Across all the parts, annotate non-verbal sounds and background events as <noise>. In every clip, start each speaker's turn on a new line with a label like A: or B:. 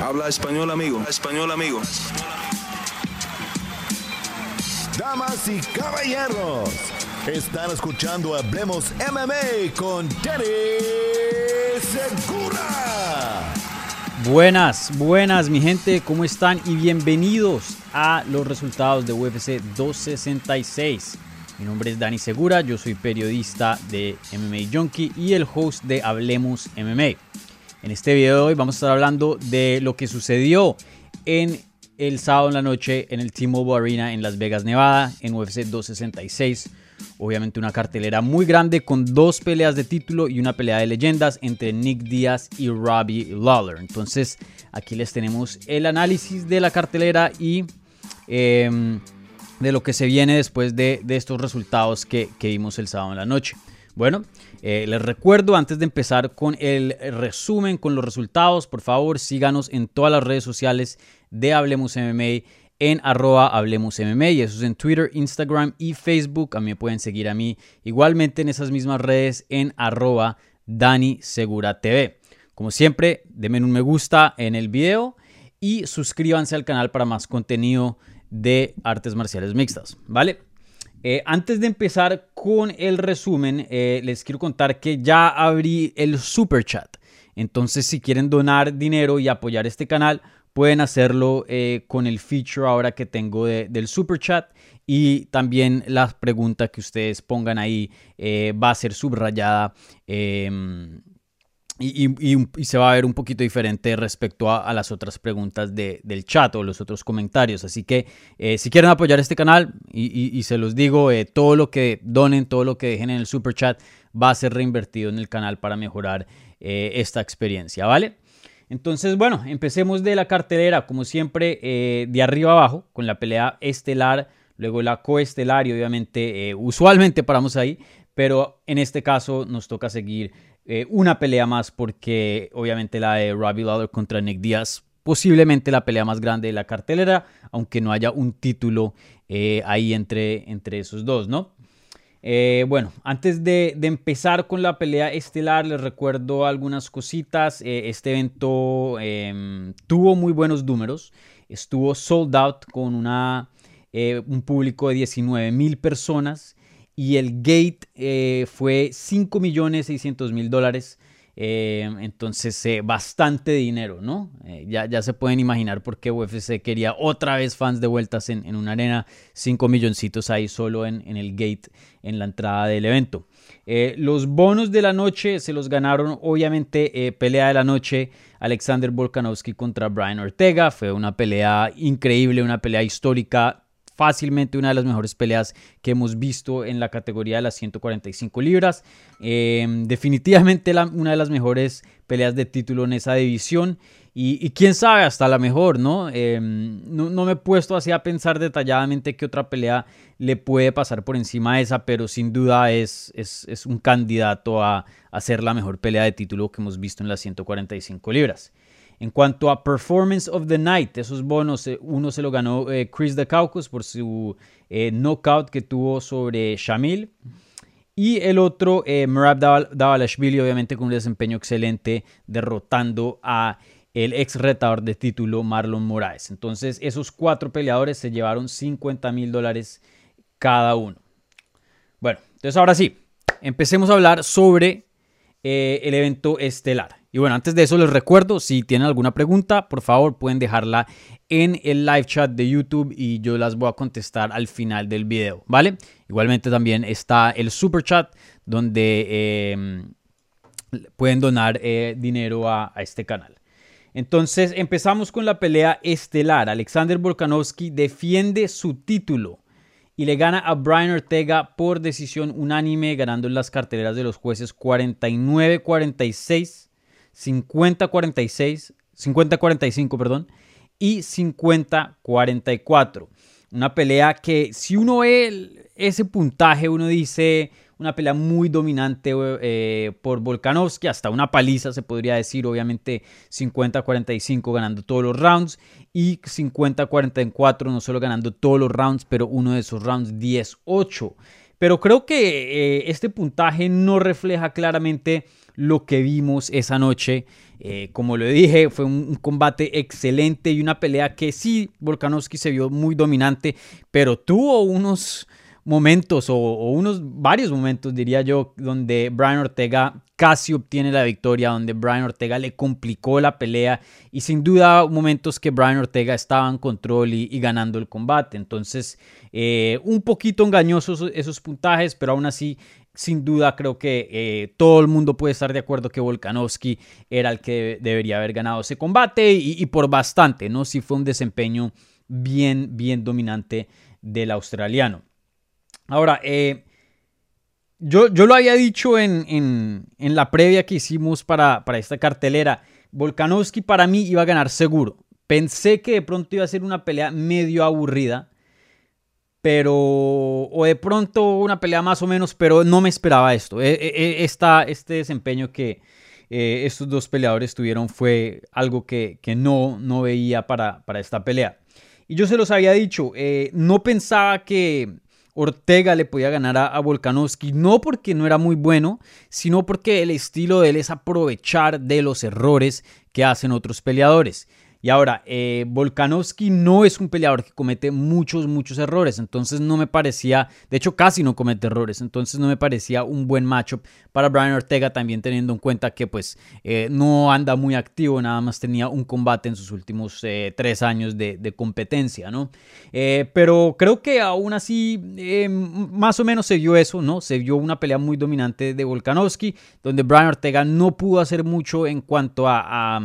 A: Habla español, amigo. Español, amigo.
B: Damas y caballeros, están escuchando Hablemos MMA con Danny Segura.
C: Buenas, buenas mi gente, ¿cómo están? Y bienvenidos a los resultados de UFC 266. Mi nombre es Dani Segura, yo soy periodista de MMA Junkie y el host de Hablemos MMA. En este video de hoy vamos a estar hablando de lo que sucedió en el sábado en la noche en el T-Mobile Arena en Las Vegas, Nevada, en UFC 266. Obviamente una cartelera muy grande con dos peleas de título y una pelea de leyendas entre Nick Diaz y Robbie Lawler. Entonces aquí les tenemos el análisis de la cartelera y em, de lo que se viene después de, estos resultados que, que vimos el sábado en la noche. Bueno, eh, les recuerdo antes de empezar con el resumen, con los resultados, por favor síganos en todas las redes sociales de Hablemos MMA en arroba y eso es en Twitter, Instagram y Facebook. A mí pueden seguir a mí igualmente en esas mismas redes en arroba Dani Segura. Como siempre, denme un me gusta en el video y suscríbanse al canal para más contenido de artes marciales mixtas, ¿vale? Eh, antes de empezar con el resumen, eh, les quiero contar que ya abrí el super chat. Entonces, si quieren donar dinero y apoyar este canal, pueden hacerlo eh, con el feature ahora que tengo del super chat. Y también la pregunta que ustedes pongan ahí va a ser subrayada y, se va a ver un poquito diferente respecto a, las otras preguntas del chat o los otros comentarios. Así que eh, si quieren apoyar este canal, y, se los digo, eh, todo lo que donen, todo lo que dejen en el super chat va a ser reinvertido en el canal para mejorar eh, esta experiencia, ¿vale? Entonces, bueno, empecemos de la cartelera, como siempre, de arriba abajo, con la pelea estelar, luego la coestelar y obviamente, usualmente paramos ahí, pero en este caso nos toca seguir eh, una pelea más porque obviamente la de Robbie Lawler contra Nick Diaz, posiblemente la pelea más grande de la cartelera, aunque no haya un título eh, ahí entre, entre esos dos, ¿no? Eh, bueno, antes de, empezar con la pelea estelar, les recuerdo algunas cositas. este evento em, tuvo muy buenos números. Estuvo sold out con una, un público de 19 mil personas y el gate eh, fue 5 millones 600 mil dólares. Eh, entonces, eh, bastante dinero, ¿no? ya, ya se pueden imaginar por qué UFC quería otra vez fans de vueltas en, una arena. 5 milloncitos ahí solo en, en, el gate, en la entrada del evento. los bonos de la noche se los ganaron, obviamente, pelea de la noche. Alexander Volkanovski contra Brian Ortega. Fue una pelea increíble, una pelea histórica fácilmente una de las mejores peleas que hemos visto en la categoría de las 145 libras. Em, definitivamente una de las mejores peleas de título en esa división. Y, quién sabe, hasta la mejor, ¿no? Em, ¿no? me he puesto así a pensar detalladamente qué otra pelea le puede pasar por encima de esa, pero sin duda es, es, un candidato a, a ser la mejor pelea de título que hemos visto en las 145 libras. En cuanto a Performance of the Night, esos bonos, eh, uno se lo ganó eh, Chris Caucus por su eh, knockout que tuvo sobre Shamil. Y el otro, eh, Merab Davalashvili, obviamente con un desempeño excelente, derrotando a el ex retador de título Marlon Moraes. Entonces, esos cuatro peleadores se llevaron 50 mil dólares cada uno. Bueno, entonces ahora sí, empecemos a hablar sobre el evento estelar. Y bueno, antes de eso les recuerdo, si tienen alguna pregunta, por favor pueden dejarla en el live chat de YouTube y yo las voy a contestar al final del video, ¿vale? Igualmente también está el super chat donde em, pueden donar eh, dinero a, este canal. Entonces empezamos con la pelea estelar. Alexander Volkanovski defiende su título y le gana a Brian Ortega por decisión unánime, ganando en las carteleras de los jueces 49-46 50-46, 50-45, perdón, y 50-44. Una pelea que si uno ve ese puntaje, uno dice una pelea muy dominante eh, por Volkanovski, hasta una paliza se podría decir, obviamente 50-45 ganando todos los rounds y 50-44 no solo ganando todos los rounds, pero uno de esos rounds 10-8. Pero creo que eh, este puntaje no refleja claramente lo que vimos esa noche. Eh, como lo dije, fue un, combate excelente y una pelea que sí, Volkanovski se vio muy dominante, pero tuvo unos momentos o, unos varios momentos, diría yo, donde Brian Ortega casi obtiene la victoria, donde Brian Ortega le complicó la pelea y sin duda momentos que Brian Ortega estaba en control y, ganando el combate. Entonces, eh, un poquito engañosos esos puntajes, pero aún así sin duda creo que eh, todo el mundo puede estar de acuerdo que Volkanovski era el que debería haber ganado ese combate y, por bastante, ¿no? Sí fue un desempeño bien, bien dominante del australiano. Ahora, eh, yo, yo, lo había dicho en, la previa que hicimos para, para esta cartelera. Volkanovski para mí iba a ganar seguro. Pensé que de pronto iba a ser una pelea medio aburrida pero o de pronto una pelea más o menos, pero no me esperaba esto. E, e, e, esta, este desempeño que eh, estos dos peleadores tuvieron fue algo que, no, no veía para, para, esta pelea. Y yo se los había dicho, eh, no pensaba que Ortega le podía ganar a, a, Volkanovski, no porque no era muy bueno, sino porque el estilo de él es aprovechar de los errores que hacen otros peleadores. Y ahora, eh, Volkanovski no es un peleador que comete muchos, muchos errores. Entonces no me parecía, de hecho casi no comete errores. Entonces no me parecía un buen matchup para Brian Ortega, también teniendo en cuenta que pues eh, no anda muy activo, nada más tenía un combate en sus últimos eh, tres años de, competencia, ¿no? pero creo que aún así más o menos se vio eso, ¿no? Se vio una pelea muy dominante de Volkanovski, donde Brian Ortega no pudo hacer mucho en cuanto a a,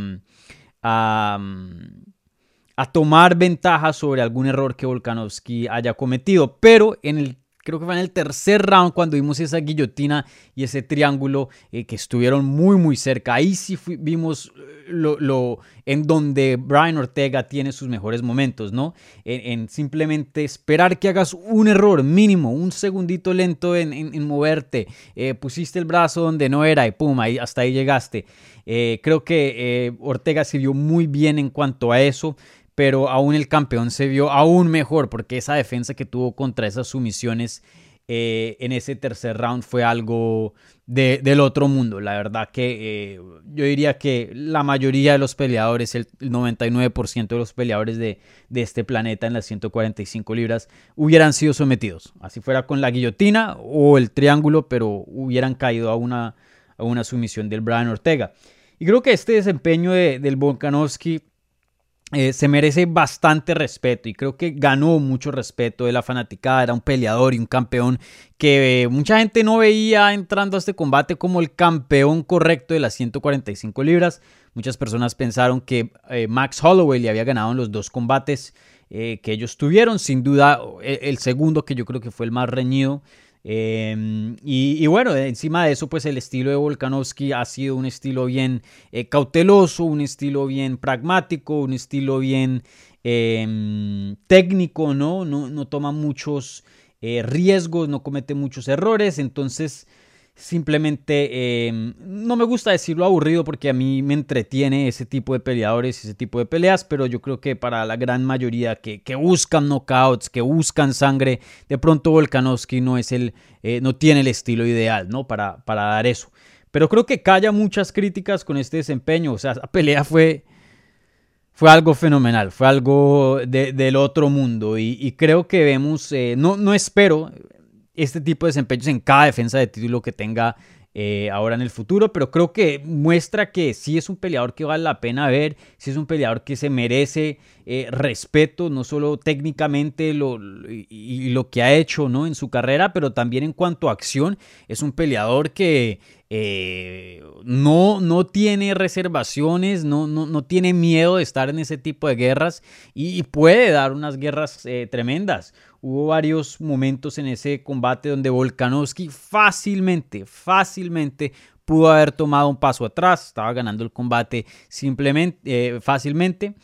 C: tomar ventaja sobre algún error que Volkanovski haya cometido. Pero en el creo que fue en el tercer round cuando vimos esa guillotina y ese triángulo eh, que estuvieron muy muy cerca. Ahí sí vimos eh, lo, en donde Brian Ortega tiene sus mejores momentos, ¿no? En, simplemente esperar que hagas un error mínimo, un segundito lento en, moverte, eh, pusiste el brazo donde no era y pum, ahí, hasta ahí llegaste. Creo que Ortega se vio muy bien en cuanto a eso, pero aún el campeón se vio aún mejor porque esa defensa que tuvo contra esas sumisiones eh, en ese tercer round fue algo del otro mundo. La verdad que yo diría que la mayoría de los peleadores, el 99% de los peleadores de, de, este planeta en las 145 libras, hubieran sido sometidos. Así fuera con la guillotina o el triángulo, pero hubieran caído a una, a una sumisión del Brian Ortega. Y creo que este desempeño de, del Volkanovski eh, se merece bastante respeto y creo que ganó mucho respeto de la fanaticada. Era un peleador y un campeón que eh, mucha gente no veía entrando a este combate como el campeón correcto de las 145 libras. Muchas personas pensaron que eh, Max Holloway le había ganado en los dos combates que ellos tuvieron. Sin duda, el segundo que yo creo que fue el más reñido Em, y, bueno, encima de eso, pues el estilo de Volkanovski ha sido un estilo bien eh, cauteloso, un estilo bien pragmático, un estilo bien em, técnico, ¿no? ¿no? No, toma muchos eh, riesgos, no comete muchos errores, entonces Simplemente em, no me gusta decirlo aburrido porque a mí me entretiene ese tipo de peleadores, ese tipo de peleas, pero yo creo que para la gran mayoría que, buscan knockouts, que buscan sangre, de pronto Volkanovski no es el, eh, no tiene el estilo ideal, ¿no? Para, para dar eso. Pero creo que calla muchas críticas con este desempeño. O sea, esa pelea fue, fue algo fenomenal, fue algo del otro mundo. Y, creo que vemos, eh, no, no espero, este tipo de desempeños en cada defensa de título que tenga eh, ahora en el futuro, pero creo que muestra que sí es un peleador que vale la pena ver, sí es un peleador que se merece eh, respeto, no solo técnicamente lo, y, lo que ha hecho ¿no? en su carrera, pero también en cuanto a acción, es un peleador que eh, no, no tiene reservaciones, no, no, no, tiene miedo de estar en ese tipo de guerras y, puede dar unas guerras tremendas. Hubo varios momentos en ese combate donde Volkanovski fácilmente, fácilmente pudo haber tomado un paso atrás, estaba ganando el combate simplemente, eh, fácilmente.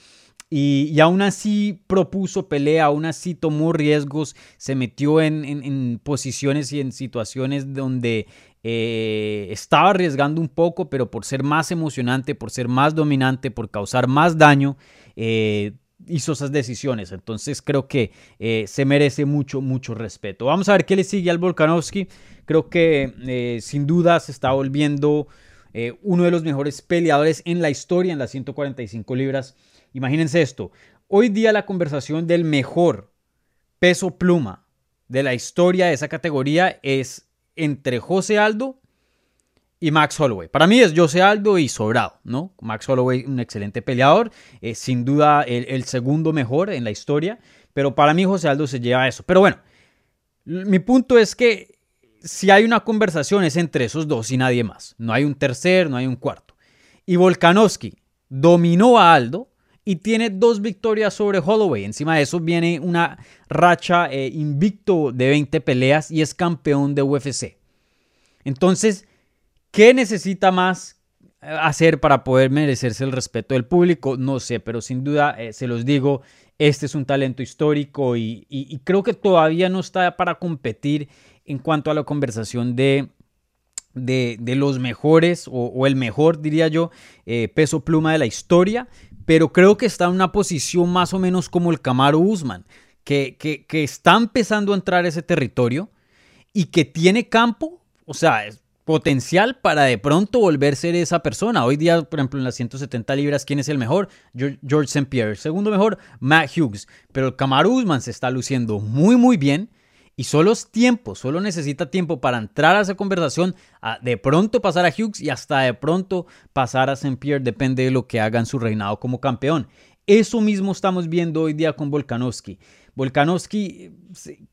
C: Y, aún así propuso pelea, aún así tomó riesgos, se metió en, posiciones y en situaciones donde eh, estaba arriesgando un poco, pero por ser más emocionante, por ser más dominante, por causar más daño, eh, hizo esas decisiones. Entonces creo que eh, se merece mucho, mucho respeto. Vamos a ver qué le sigue al Volkanovski. Creo que eh, sin duda se está volviendo eh, uno de los mejores peleadores en la historia en las 145 libras. Imagínense esto, hoy día la conversación del mejor peso pluma de la historia de esa categoría es entre José Aldo y Max Holloway. Para mí es José Aldo y sobrado, ¿no? Max Holloway, un excelente peleador, eh, sin duda el, segundo mejor en la historia, pero para mí José Aldo se lleva eso. Pero bueno, mi punto es que si hay una conversación es entre esos dos y nadie más. No hay un tercer, no hay un cuarto. Y Volkanovski dominó a Aldo y tiene dos victorias sobre Holloway. Encima de eso viene una racha eh, invicto de 20 peleas y es campeón de UFC. Entonces, ¿qué necesita más eh, hacer para poder merecerse el respeto del público? No sé, pero sin duda eh, se los digo, este es un talento histórico y, creo que todavía no está para competir en cuanto a la conversación de, de, los mejores o, el mejor, diría yo, peso pluma de la historia pero creo que está en una posición más o menos como el Camaro Usman, que, que, está empezando a entrar a ese territorio y que tiene campo, o sea, potencial para de pronto volver a ser esa persona. Hoy día, por ejemplo, en las 170 libras, ¿quién es el mejor? George St. Pierre. segundo mejor, Matt Hughes. Pero el Camaro Usman se está luciendo muy, muy bien y solo es tiempo, solo necesita tiempo para entrar a esa conversación, de pronto pasar a Hughes y hasta de pronto pasar a St. Pierre, depende de lo que haga en su reinado como campeón. Eso mismo estamos viendo hoy día con Volkanovski. Volkanovski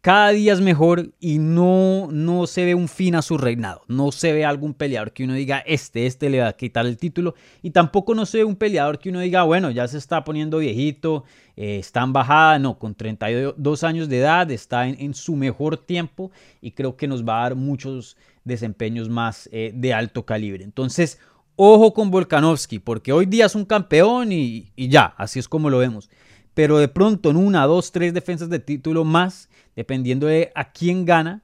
C: cada día es mejor y no, no se ve un fin a su reinado. No se ve algún peleador que uno diga, este, este le va a quitar el título. Y tampoco no se ve un peleador que uno diga, bueno, ya se está poniendo viejito, eh, está en bajada. No, con 32 años de edad está en, su mejor tiempo y creo que nos va a dar muchos desempeños más eh, de alto calibre. Entonces, ojo con Volkanovski, porque hoy día es un campeón y, y ya, así es como lo vemos pero de pronto en una, dos, tres defensas de título más, dependiendo de a quién gana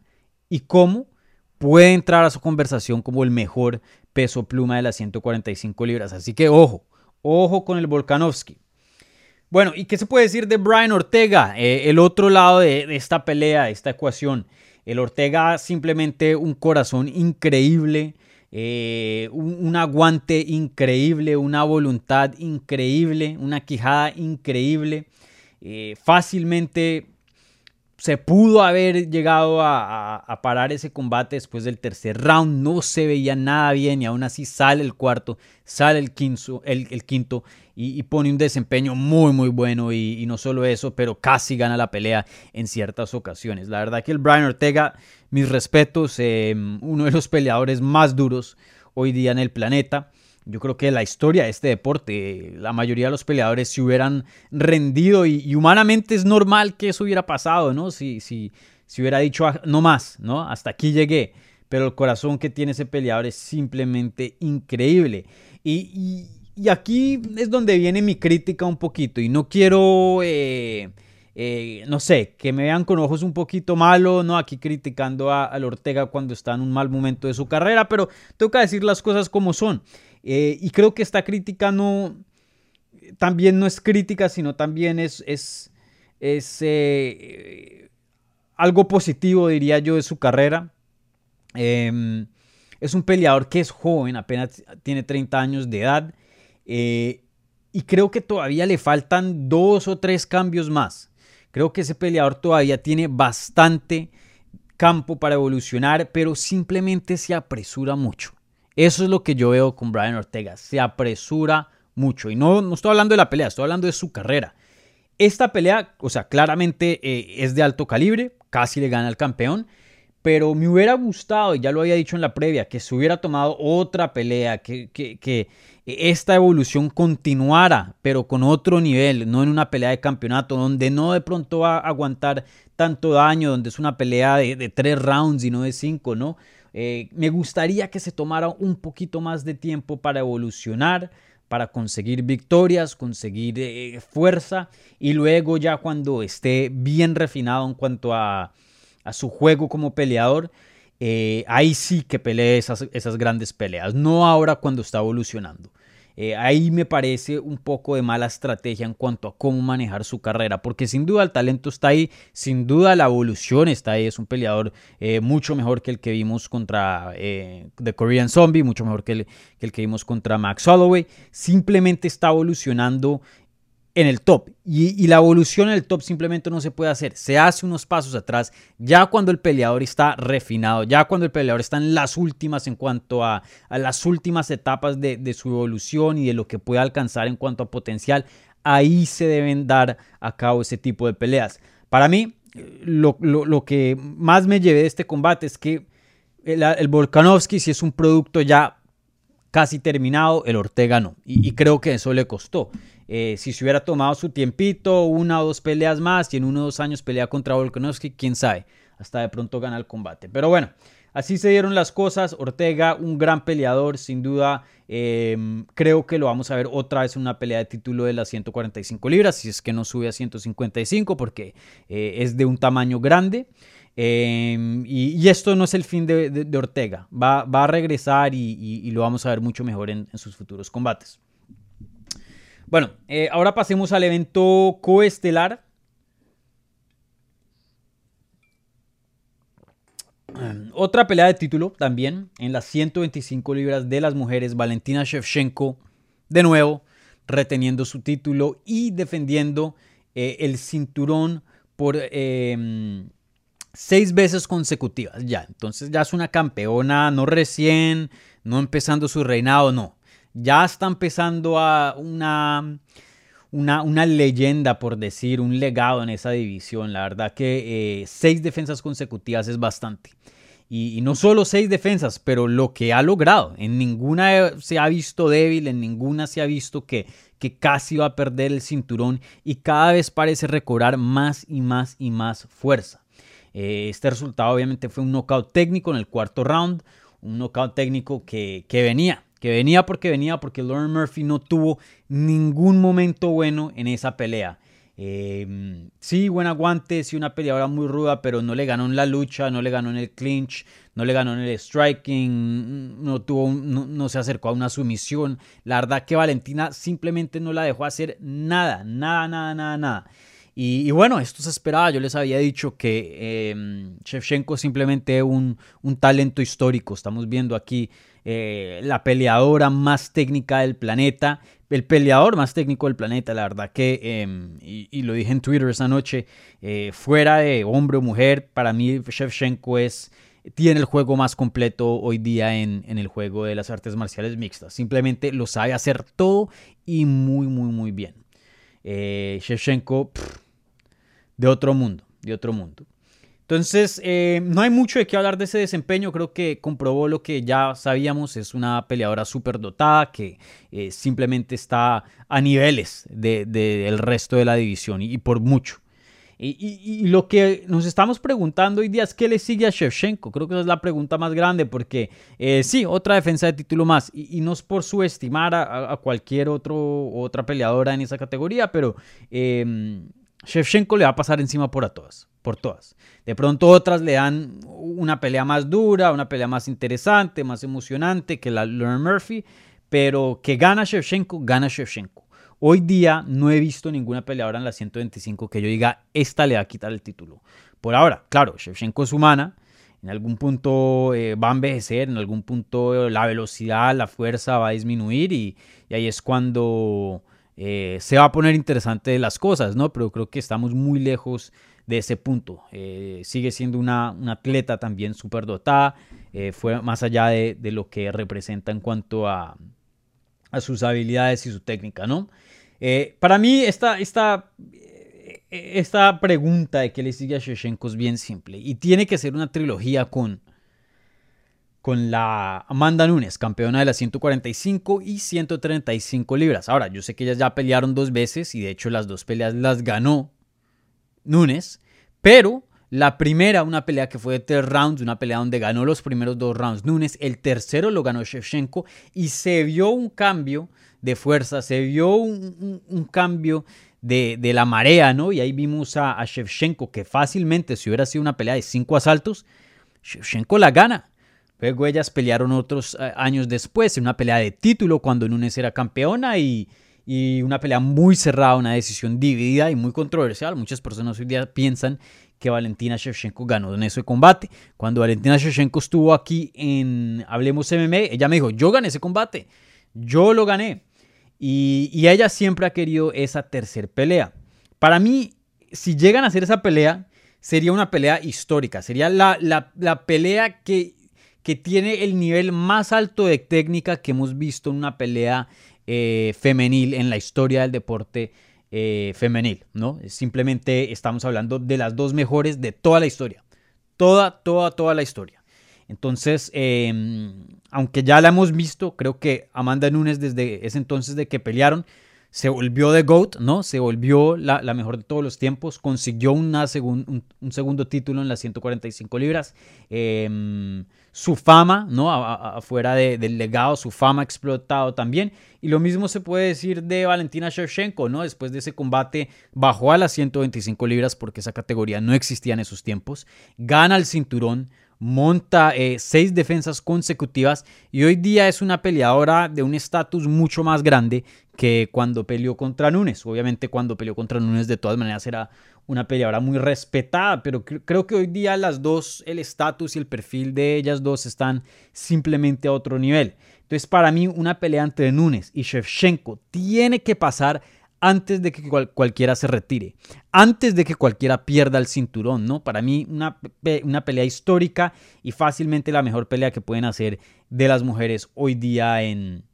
C: y cómo, puede entrar a su conversación como el mejor peso pluma de las 145 libras. Así que ojo, ojo con el Volkanovski. Bueno, ¿y qué se puede decir de Brian Ortega? Eh, el otro lado de, de esta pelea, de esta ecuación. El Ortega simplemente un corazón increíble, eh, un, aguante increíble, una voluntad increíble, una quijada increíble. Eh, fácilmente se pudo haber llegado a, parar ese combate después del tercer round. No se veía nada bien y aún así sale el cuarto, sale el quinto, el, quinto y, pone un desempeño muy muy bueno y, no solo eso, pero casi gana la pelea en ciertas ocasiones. La verdad que el Brian Ortega, mis respetos, eh, uno de los peleadores más duros hoy día en el planeta. Yo creo que la historia de este deporte, la mayoría de los peleadores se hubieran rendido y, humanamente es normal que eso hubiera pasado, ¿no? Si, si, si hubiera dicho ah, no más, ¿no? Hasta aquí llegué. Pero el corazón que tiene ese peleador es simplemente increíble. Y, aquí es donde viene mi crítica un poquito. Y no quiero, eh, eh, no sé, que me vean con ojos un poquito malos, ¿no? Aquí criticando a, a Ortega cuando está en un mal momento de su carrera. Pero que decir las cosas como son. Eh, y creo que esta crítica no, también no es crítica, sino también es, es, eh, algo positivo, diría yo, de su carrera. Em, es un peleador que es joven, apenas tiene 30 años de edad. Eh, y creo que todavía le faltan dos o tres cambios más. Creo que ese peleador todavía tiene bastante campo para evolucionar, pero simplemente se apresura mucho. Eso es lo que yo veo con Brian Ortega. Se apresura mucho. Y no, no estoy hablando de la pelea, estoy hablando de su carrera. Esta pelea, o sea, claramente eh, es de alto calibre, casi le gana al campeón. Pero me hubiera gustado, y ya lo había dicho en la previa, que se hubiera tomado otra pelea, que, que esta evolución continuara, pero con otro nivel, no en una pelea de campeonato, donde no de pronto va a aguantar tanto daño, donde es una pelea de, de tres rounds y no de cinco, ¿no? Eh, me gustaría que se tomara un poquito más de tiempo para evolucionar, para conseguir victorias, conseguir eh, fuerza y luego ya cuando esté bien refinado en cuanto a, su juego como peleador, eh, ahí sí que pelee esas, esas, grandes peleas, no ahora cuando está evolucionando. Eh, ahí me parece un poco de mala estrategia en cuanto a cómo manejar su carrera, porque sin duda el talento está ahí, sin duda la evolución está ahí, es un peleador eh, mucho mejor que el que vimos contra eh, The Korean Zombie, mucho mejor que el, que el que vimos contra Max Holloway, simplemente está evolucionando en el top. Y, la evolución en el top simplemente no se puede hacer. Se hace unos pasos atrás ya cuando el peleador está refinado, ya cuando el peleador está en las últimas en cuanto a, las últimas etapas de, su evolución y de lo que puede alcanzar en cuanto a potencial. Ahí se deben dar a cabo ese tipo de peleas. Para mí, lo, que más me llevé de este combate es que el, el Volkanovski si es un producto ya casi terminado, el Ortega no. y creo que eso le costó. Eh, si se hubiera tomado su tiempito, una o dos peleas más y en uno o dos años pelea contra Volkanovski, quién sabe, hasta de pronto gana el combate. Pero bueno, así se dieron las cosas. Ortega, un gran peleador, sin duda. Em, creo que lo vamos a ver otra vez en una pelea de título de las 145 libras, si es que no sube a 155, porque eh, es de un tamaño grande. Y, esto no es el fin de, Ortega. Va, a regresar y, lo vamos a ver mucho mejor en sus futuros combates. Bueno, eh, ahora pasemos al evento coestelar. <clears throat> Otra pelea de título también en las 125 libras de las mujeres. Valentina Shevchenko, de nuevo, reteniendo su título y defendiendo eh, el cinturón por em, seis veces consecutivas. Ya, entonces ya es una campeona, no recién, no empezando su reinado, no ya está empezando a una, una, leyenda, por decir, un legado en esa división. La verdad que eh, seis defensas consecutivas es bastante. Y, no solo seis defensas, pero lo que ha logrado. En ninguna se ha visto débil, en ninguna se ha visto que, que casi va a perder el cinturón y cada vez parece recobrar más y más y más fuerza. Eh, este resultado obviamente fue un knockout técnico en el cuarto round, un knockout técnico que, que venía que venía porque venía, porque Lauren Murphy no tuvo ningún momento bueno en esa pelea. Eh, sí, buen aguante, sí, una peleadora muy ruda, pero no le ganó en la lucha, no le ganó en el clinch, no le ganó en el striking, no, tuvo, no, se acercó a una sumisión. La verdad que Valentina simplemente no la dejó hacer nada, nada, nada, nada, nada. Y, bueno, esto se esperaba. Yo les había dicho que eh, Shevchenko simplemente un, un talento histórico. Estamos viendo aquí eh, la peleadora más técnica del planeta, el peleador más técnico del planeta, la verdad que, em, y, lo dije en Twitter esa noche, eh, fuera de hombre o mujer, para mí Shevchenko es, tiene el juego más completo hoy día en, el juego de las artes marciales mixtas. Simplemente lo sabe hacer todo y muy, muy, muy bien. Eh, Shevchenko, de otro mundo, de otro mundo. Entonces, eh, no hay mucho de qué hablar de ese desempeño. Creo que comprobó lo que ya sabíamos. Es una peleadora súper dotada que eh, simplemente está a niveles del resto de la división y, por mucho. Y, lo que nos estamos preguntando hoy día es qué le sigue a Shevchenko. Creo que esa es la pregunta más grande porque eh, sí, otra defensa de título más. Y, no es por subestimar a, cualquier otro, otra peleadora en esa categoría, pero Shevchenko le va a pasar encima por a todas, por todas. De pronto otras le dan una pelea más dura, una pelea más interesante, más emocionante que la Lauren Murphy, pero que gana Shevchenko, gana Shevchenko. Hoy día no he visto ninguna peleadora en la 125 que yo diga, esta le va a quitar el título. Por ahora, claro, Shevchenko es humana, en algún punto eh, va a envejecer, en algún punto la velocidad, la fuerza va a disminuir y ahí es cuando eh, se va a poner interesante las cosas, ¿no? Pero creo que estamos muy lejos de ese punto. Eh, sigue siendo una, atleta también súper dotada, eh, fue más allá de, lo que representa en cuanto a, sus habilidades y su técnica, ¿no? para mí esta, esta, esta pregunta de qué le sigue a Shevchenko es bien simple y tiene que ser una trilogía con con la Amanda Nunes, campeona de las 145 y 135 libras. Ahora, yo sé que ellas ya pelearon dos veces y de hecho las dos peleas las ganó Nunes, pero la primera, una pelea que fue de tres rounds, una pelea donde ganó los primeros dos rounds Nunes, el tercero lo ganó Shevchenko y se vio un cambio de fuerza, se vio un, cambio de, la marea, ¿no? Y ahí vimos a, a Shevchenko que fácilmente, si hubiera sido una pelea de cinco asaltos, Shevchenko la gana Luego ellas pelearon otros eh, años después en una pelea de título cuando Nunes era campeona y, y una pelea muy cerrada, una decisión dividida y muy controversial. Muchas personas hoy día piensan que Valentina Shevchenko ganó en ese combate. Cuando Valentina Shevchenko estuvo aquí en Hablemos MMA, ella me dijo, yo gané ese combate, yo lo gané. Y, y ella siempre ha querido esa tercer pelea. Para mí, si llegan a hacer esa pelea, sería una pelea histórica. Sería la, la, la pelea que que tiene el nivel más alto de técnica que hemos visto en una pelea eh, femenil en la historia del deporte eh, femenil, ¿no? Simplemente estamos hablando de las dos mejores de toda la historia. Toda, toda, toda la historia. Entonces, em, aunque ya la hemos visto, creo que Amanda Nunes desde ese entonces de que pelearon, se volvió de GOAT, ¿no? Se volvió la, mejor de todos los tiempos, consiguió un, segundo título en las 145 libras. Em, su fama, ¿no? Afuera del legado, su fama ha explotado también. Y lo mismo se puede decir de Valentina Shevchenko, ¿no? Después de ese combate bajó a las 125 libras porque esa categoría no existía en esos tiempos. Gana el cinturón, monta eh, seis defensas consecutivas y hoy día es una peleadora de un estatus mucho más grande que cuando peleó contra Nunes. Obviamente cuando peleó contra Nunes de todas maneras era una peleadora muy respetada, pero creo que hoy día las dos, el estatus y el perfil de ellas dos están simplemente a otro nivel. Entonces para mí una pelea entre Nunes y Shevchenko tiene que pasar antes de que cualquiera se retire, antes de que cualquiera pierda el cinturón, ¿no? Para mí una, una, pelea histórica y fácilmente la mejor pelea que pueden hacer de las mujeres hoy día en,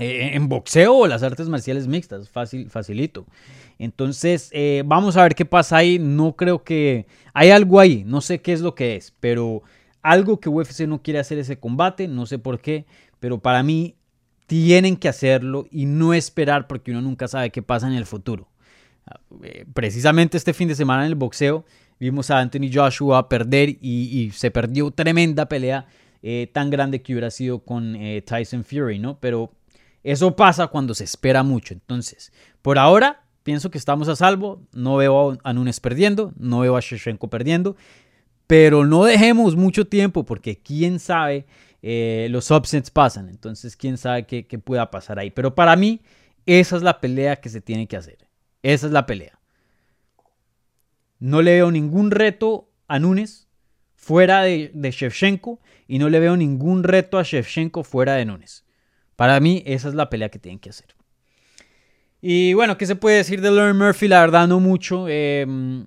C: eh, en boxeo o las artes marciales mixtas, fácil, facilito. Entonces, eh, vamos a ver qué pasa ahí. No creo que... Hay algo ahí, no sé qué es lo que es, pero algo que UFC no quiere hacer ese combate, no sé por qué, pero para mí tienen que hacerlo y no esperar porque uno nunca sabe qué pasa en el futuro. Eh, precisamente este fin de semana en el boxeo vimos a Anthony Joshua perder y, se perdió tremenda pelea eh, tan grande que hubiera sido con Tyson Fury, ¿no? Pero eso pasa cuando se espera mucho. Entonces, por ahora pienso que estamos a salvo. No veo a Nunes perdiendo, no veo a Shevchenko perdiendo. Pero no dejemos mucho tiempo porque quién sabe eh, los upsets pasan, entonces quién sabe qué, pueda pasar ahí. Pero para mí, esa es la pelea que se tiene que hacer. Esa es la pelea. No le veo ningún reto a Nunes fuera de, de Shevchenko y no le veo ningún reto a Shevchenko fuera de Nunes. Para mí, esa es la pelea que tienen que hacer. Y bueno, ¿qué se puede decir de Lauren Murphy? La verdad, no mucho. Em,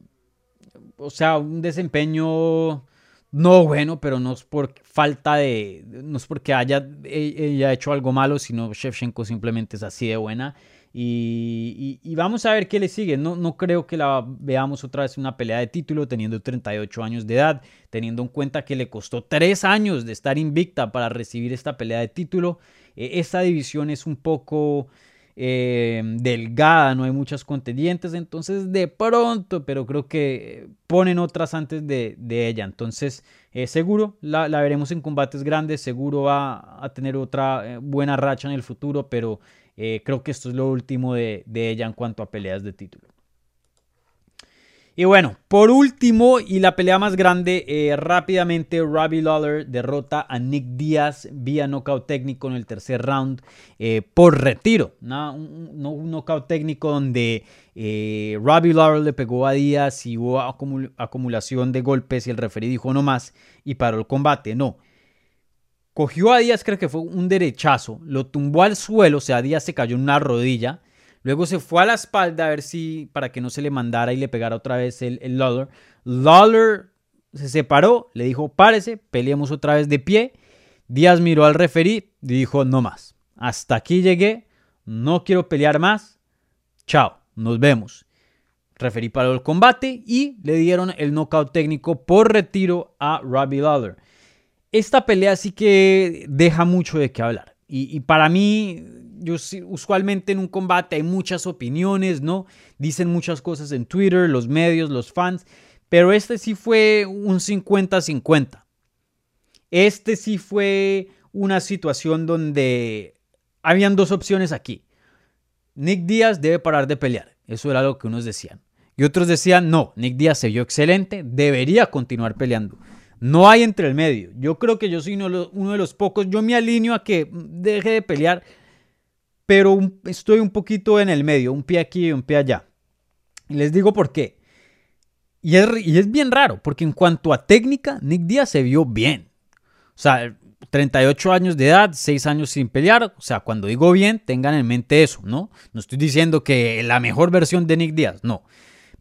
C: o sea, un desempeño no bueno, pero no es por falta de, no es porque haya ella hecho algo malo, sino Shevchenko simplemente es así de buena. Y, vamos a ver qué le sigue. No, no creo que la veamos otra vez en una pelea de título teniendo 38 años de edad, teniendo en cuenta que le costó 3 años de estar invicta para recibir esta pelea de título. E, esta división es un poco eh, delgada, no hay muchas contendientes, entonces de pronto, pero creo que ponen otras antes de, ella, entonces eh, seguro la, veremos en combates grandes, seguro va a tener otra eh, buena racha en el futuro, pero creo que esto es lo último de ella en cuanto a peleas de título. Y bueno, por último, y la pelea más grande, eh, rápidamente Robbie Lawler derrota a Nick Díaz vía knockout técnico en el tercer round eh, por retiro. Un, knockout técnico donde eh, Robbie Lawler le pegó a Díaz y hubo acumulación de golpes y el referee dijo no más y paró el combate. No. Cogió a Díaz, creo que fue un derechazo, lo tumbó al suelo, o sea, Díaz se cayó en una rodilla Luego se fue a la espalda a ver si, para que no se le mandara y le pegara otra vez el, el Lawler. Lawler se separó, le dijo, párese, peleemos otra vez de pie. Díaz miró al referí y dijo, no más. Hasta aquí llegué, no quiero pelear más. Chao, nos vemos. Referí paró el combate y le dieron el knockout técnico por retiro a Robbie Lawler. Esta pelea sí que deja mucho de qué hablar. Y, para mí, usualmente en un combate hay muchas opiniones, ¿no? Dicen muchas cosas en Twitter, los medios, los fans, pero este sí fue un 50-50. Este sí fue una situación donde habían dos opciones aquí. Nick Díaz debe parar de pelear. Eso era lo que unos decían. Y otros decían, no, Nick Díaz se vio excelente, debería continuar peleando. No hay entre el medio. Yo creo que yo soy uno de los, pocos. Yo me alineo a que deje de pelear, pero estoy un poquito en el medio, un pie aquí y un pie allá. Y les digo por qué. Y es, y es bien raro, porque en cuanto a técnica, Nick Díaz se vio bien. O sea, 38 años de edad, 6 años sin pelear. O sea, cuando digo bien, tengan en mente eso, ¿no? No estoy diciendo que la mejor versión de Nick Díaz, no.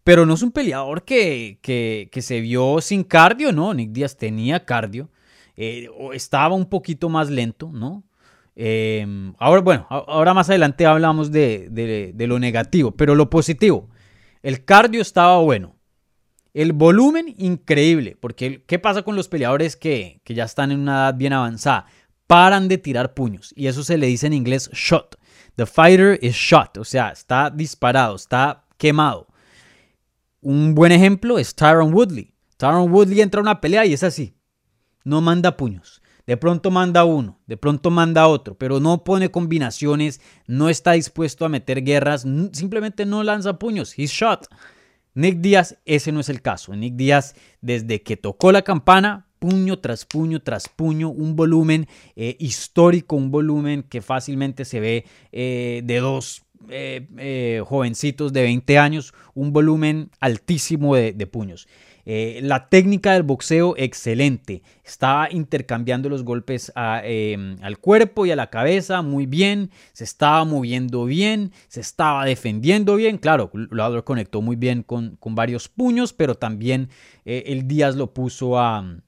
C: Pero no es un peleador que, que, se vio sin cardio, ¿no? Nick Díaz tenía cardio. Eh, estaba un poquito más lento, ¿no? Em, ahora, bueno, ahora más adelante hablamos de, de, lo negativo, pero lo positivo. El cardio estaba bueno. El volumen, increíble. Porque, ¿qué pasa con los peleadores que, que ya están en una edad bien avanzada? Paran de tirar puños. Y eso se le dice en inglés shot. The fighter is shot. O sea, está disparado, está quemado. Un buen ejemplo es Tyron Woodley. Tyron Woodley entra a una pelea y es así. No manda puños. De pronto manda uno, de pronto manda otro, pero no pone combinaciones, no está dispuesto a meter guerras, simplemente no lanza puños. He's shot. Nick Díaz, ese no es el caso. Nick Díaz, desde que tocó la campana, puño tras puño tras puño, un volumen eh, histórico, un volumen que fácilmente se ve eh, de dos eh, eh, jovencitos de 20 años, un volumen altísimo de, puños. Eh, la técnica del boxeo excelente. Estaba intercambiando los golpes em, al cuerpo y a la cabeza muy bien. Se estaba moviendo bien. Se estaba defendiendo bien. Claro, Lawler conectó muy bien con, varios puños, pero también el Díaz lo puso a,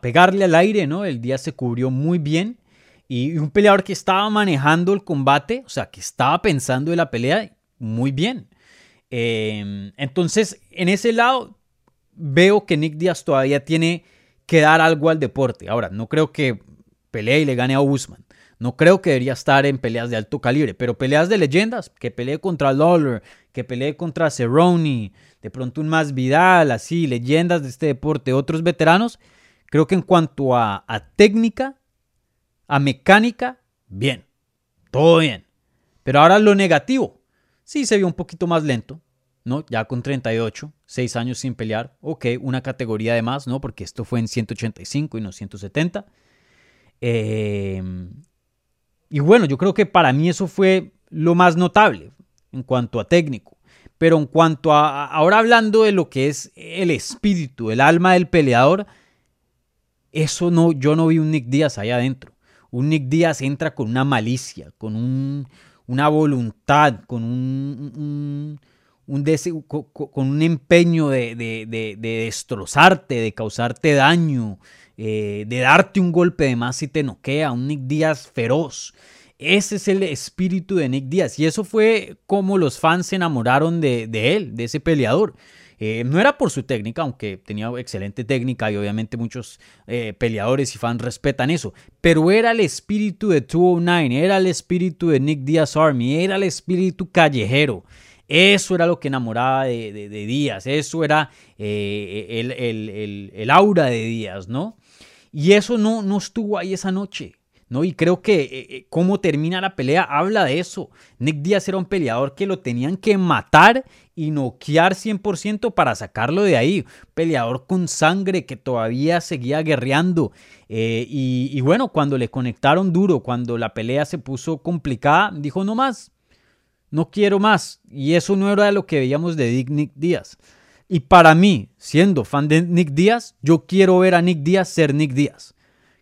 C: pegarle al aire, ¿no? El Díaz se cubrió muy bien. Y un peleador que estaba manejando el combate, o sea, que estaba pensando en la pelea muy bien. Em, entonces, en ese lado, veo que Nick Díaz todavía tiene que dar algo al deporte. Ahora, no creo que pelee y le gane a Usman. No creo que debería estar en peleas de alto calibre, pero peleas de leyendas, que pelee contra Lawler, que pelee contra Cerrone, de pronto un más Vidal, así, leyendas de este deporte, otros veteranos, creo que en cuanto a técnica, a mecánica, bien, todo bien. Pero ahora lo negativo, sí se vio un poquito más lento, ¿no? Ya con 38, 6 años sin pelear, ok, una categoría de más, ¿no? Porque esto fue en 185 y no 170. Em, y bueno, yo creo que para mí eso fue lo más notable en cuanto a técnico. Pero en cuanto a, ahora hablando de lo que es el espíritu, el alma del peleador, eso no, yo no vi un Nick Díaz allá adentro un Nick Díaz entra con una malicia, con un, una voluntad, con un, un, con un empeño de, de, destrozarte, de causarte daño, eh, de darte un golpe de más si te noquea, un Nick Díaz feroz. Ese es el espíritu de Nick Díaz y eso fue como los fans se enamoraron de, de él, de ese peleador. Eh, no era por su técnica, aunque tenía excelente técnica y obviamente muchos eh, peleadores y fans respetan eso, pero era el espíritu de 209, era el espíritu de Nick Diaz Army, era el espíritu callejero. Eso era lo que enamoraba de, Díaz, eso era eh, el, aura de Díaz, ¿no? Y eso no, no estuvo ahí esa noche. ¿No? Y creo que eh, eh, cómo termina la pelea habla de eso. Nick Díaz era un peleador que lo tenían que matar y noquear 100% para sacarlo de ahí. Peleador con sangre que todavía seguía guerreando. Eh, y, bueno, cuando le conectaron duro, cuando la pelea se puso complicada, dijo no más. No quiero más. Y eso no era lo que veíamos de Nick Díaz. Y para mí, siendo fan de Nick Díaz, yo quiero ver a Nick Díaz ser Nick Díaz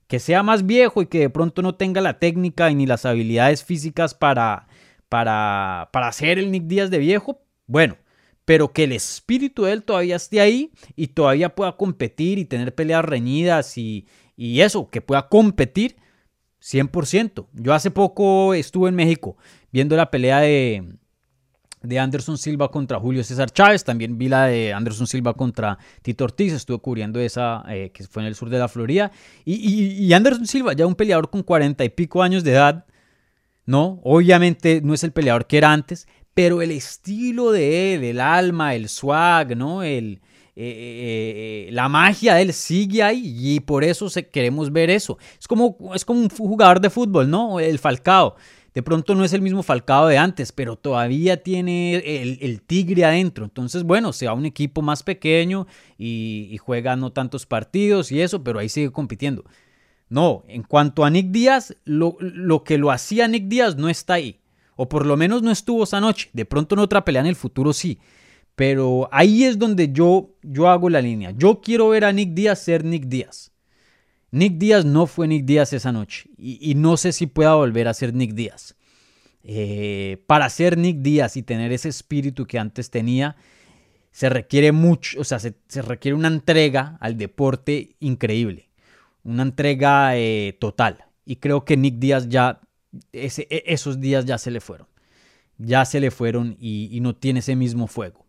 C: que sea más viejo y que de pronto no tenga la técnica y ni las habilidades físicas para, para, para hacer el Nick Díaz de viejo, bueno, pero que el espíritu de él todavía esté ahí y todavía pueda competir y tener peleas reñidas y, y eso, que pueda competir 100%. Yo hace poco estuve en México viendo la pelea de, de Anderson Silva contra Julio César Chávez, también vi la de Anderson Silva contra Tito Ortiz, estuve cubriendo esa eh, que fue en el sur de la Florida, y, Anderson Silva, ya un peleador con cuarenta y pico años de edad, ¿no? Obviamente no es el peleador que era antes, pero el estilo de él, el alma, el swag, ¿no? El, eh, eh, la magia de él sigue ahí y por eso queremos ver eso. Es como, es como un jugador de fútbol, ¿no? El Falcao De pronto no es el mismo Falcao de antes, pero todavía tiene el, tigre adentro. Entonces, bueno, sea un equipo más pequeño y, juega no tantos partidos y eso, pero ahí sigue compitiendo. No, en cuanto a Nick Díaz, lo, lo que lo hacía Nick Díaz no está ahí. O por lo menos no estuvo esa noche. De pronto en otra pelea en el futuro sí. Pero ahí es donde yo, yo hago la línea. Yo quiero ver a Nick Díaz ser Nick Díaz. Nick Díaz no fue Nick Díaz esa noche y, no sé si pueda volver a ser Nick Díaz. Eh, para ser Nick Díaz y tener ese espíritu que antes tenía, se requiere mucho, o sea, se, requiere una entrega al deporte increíble, una entrega eh, total. Y creo que Nick Díaz ya, e, esos días ya se le fueron, ya se le fueron y, no tiene ese mismo fuego.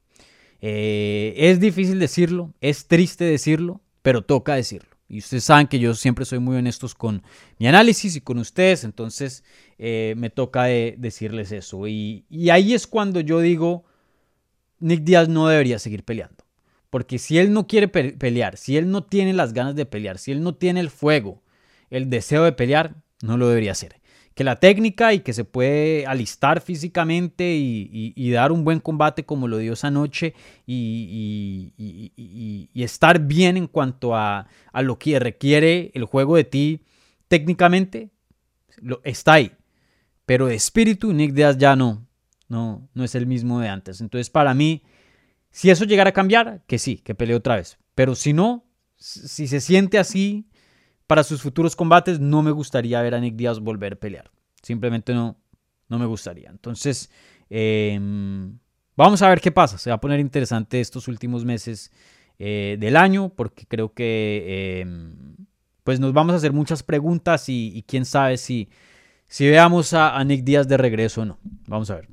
C: Eh, es difícil decirlo, es triste decirlo, pero toca decirlo. Y ustedes saben que yo siempre soy muy honestos con mi análisis y con ustedes, entonces eh, me toca decirles eso. Y, ahí es cuando yo digo, Nick Díaz no debería seguir peleando. Porque si él no quiere pelear, si él no tiene las ganas de pelear, si él no tiene el fuego, el deseo de pelear, no lo debería hacer que la técnica y que se puede alistar físicamente y, dar un buen combate como lo dio esa noche y, estar bien en cuanto a, lo que requiere el juego de ti técnicamente, lo, está ahí. Pero de espíritu, Nick Diaz ya no, no, no es el mismo de antes. Entonces, para mí, si eso llegara a cambiar, que sí, que pelee otra vez. Pero si no, si se siente así, para sus futuros combates no me gustaría ver a Nick Díaz volver a pelear. Simplemente no, no me gustaría. Entonces, em, vamos a ver qué pasa. Se va a poner interesante estos últimos meses eh, del año porque creo que em, pues nos vamos a hacer muchas preguntas y, quién sabe si, si veamos a, Nick Díaz de regreso o no. Vamos a ver.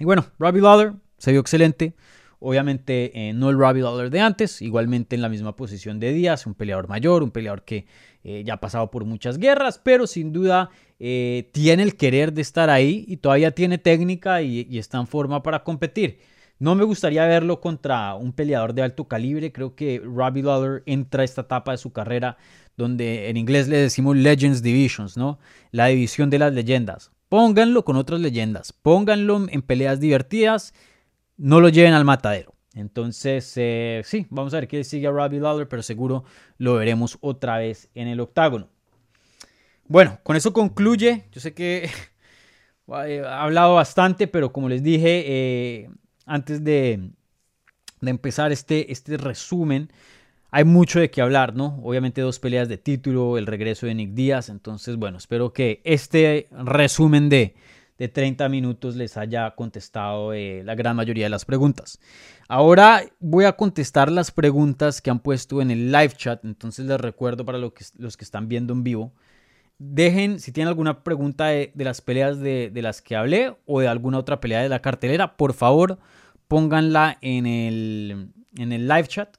C: Y bueno, Robbie Lawler se vio excelente. Obviamente eh, no el Robbie Lawler de antes, igualmente en la misma posición de Díaz, un peleador mayor, un peleador que eh, ya ha pasado por muchas guerras, pero sin duda eh, tiene el querer de estar ahí y todavía tiene técnica y, está en forma para competir. No me gustaría verlo contra un peleador de alto calibre. Creo que Robbie Lawler entra a esta etapa de su carrera donde en inglés le decimos Legends Divisions, ¿no? La división de las leyendas. Pónganlo con otras leyendas. Pónganlo en peleas divertidas no lo lleven al matadero. Entonces, eh, sí, vamos a ver qué sigue a Robbie Lawler, pero seguro lo veremos otra vez en el octágono. Bueno, con eso concluye. Yo sé que <laughs> he hablado bastante, pero como les dije eh, antes de, empezar este, este resumen, hay mucho de qué hablar, ¿no? Obviamente dos peleas de título, el regreso de Nick Díaz. Entonces, bueno, espero que este resumen de de 30 minutos les haya contestado eh, la gran mayoría de las preguntas. Ahora voy a contestar las preguntas que han puesto en el live chat, entonces les recuerdo para los que, los que están viendo en vivo, dejen si tienen alguna pregunta de, las peleas de, las que hablé o de alguna otra pelea de la cartelera, por favor pónganla en el, en el live chat.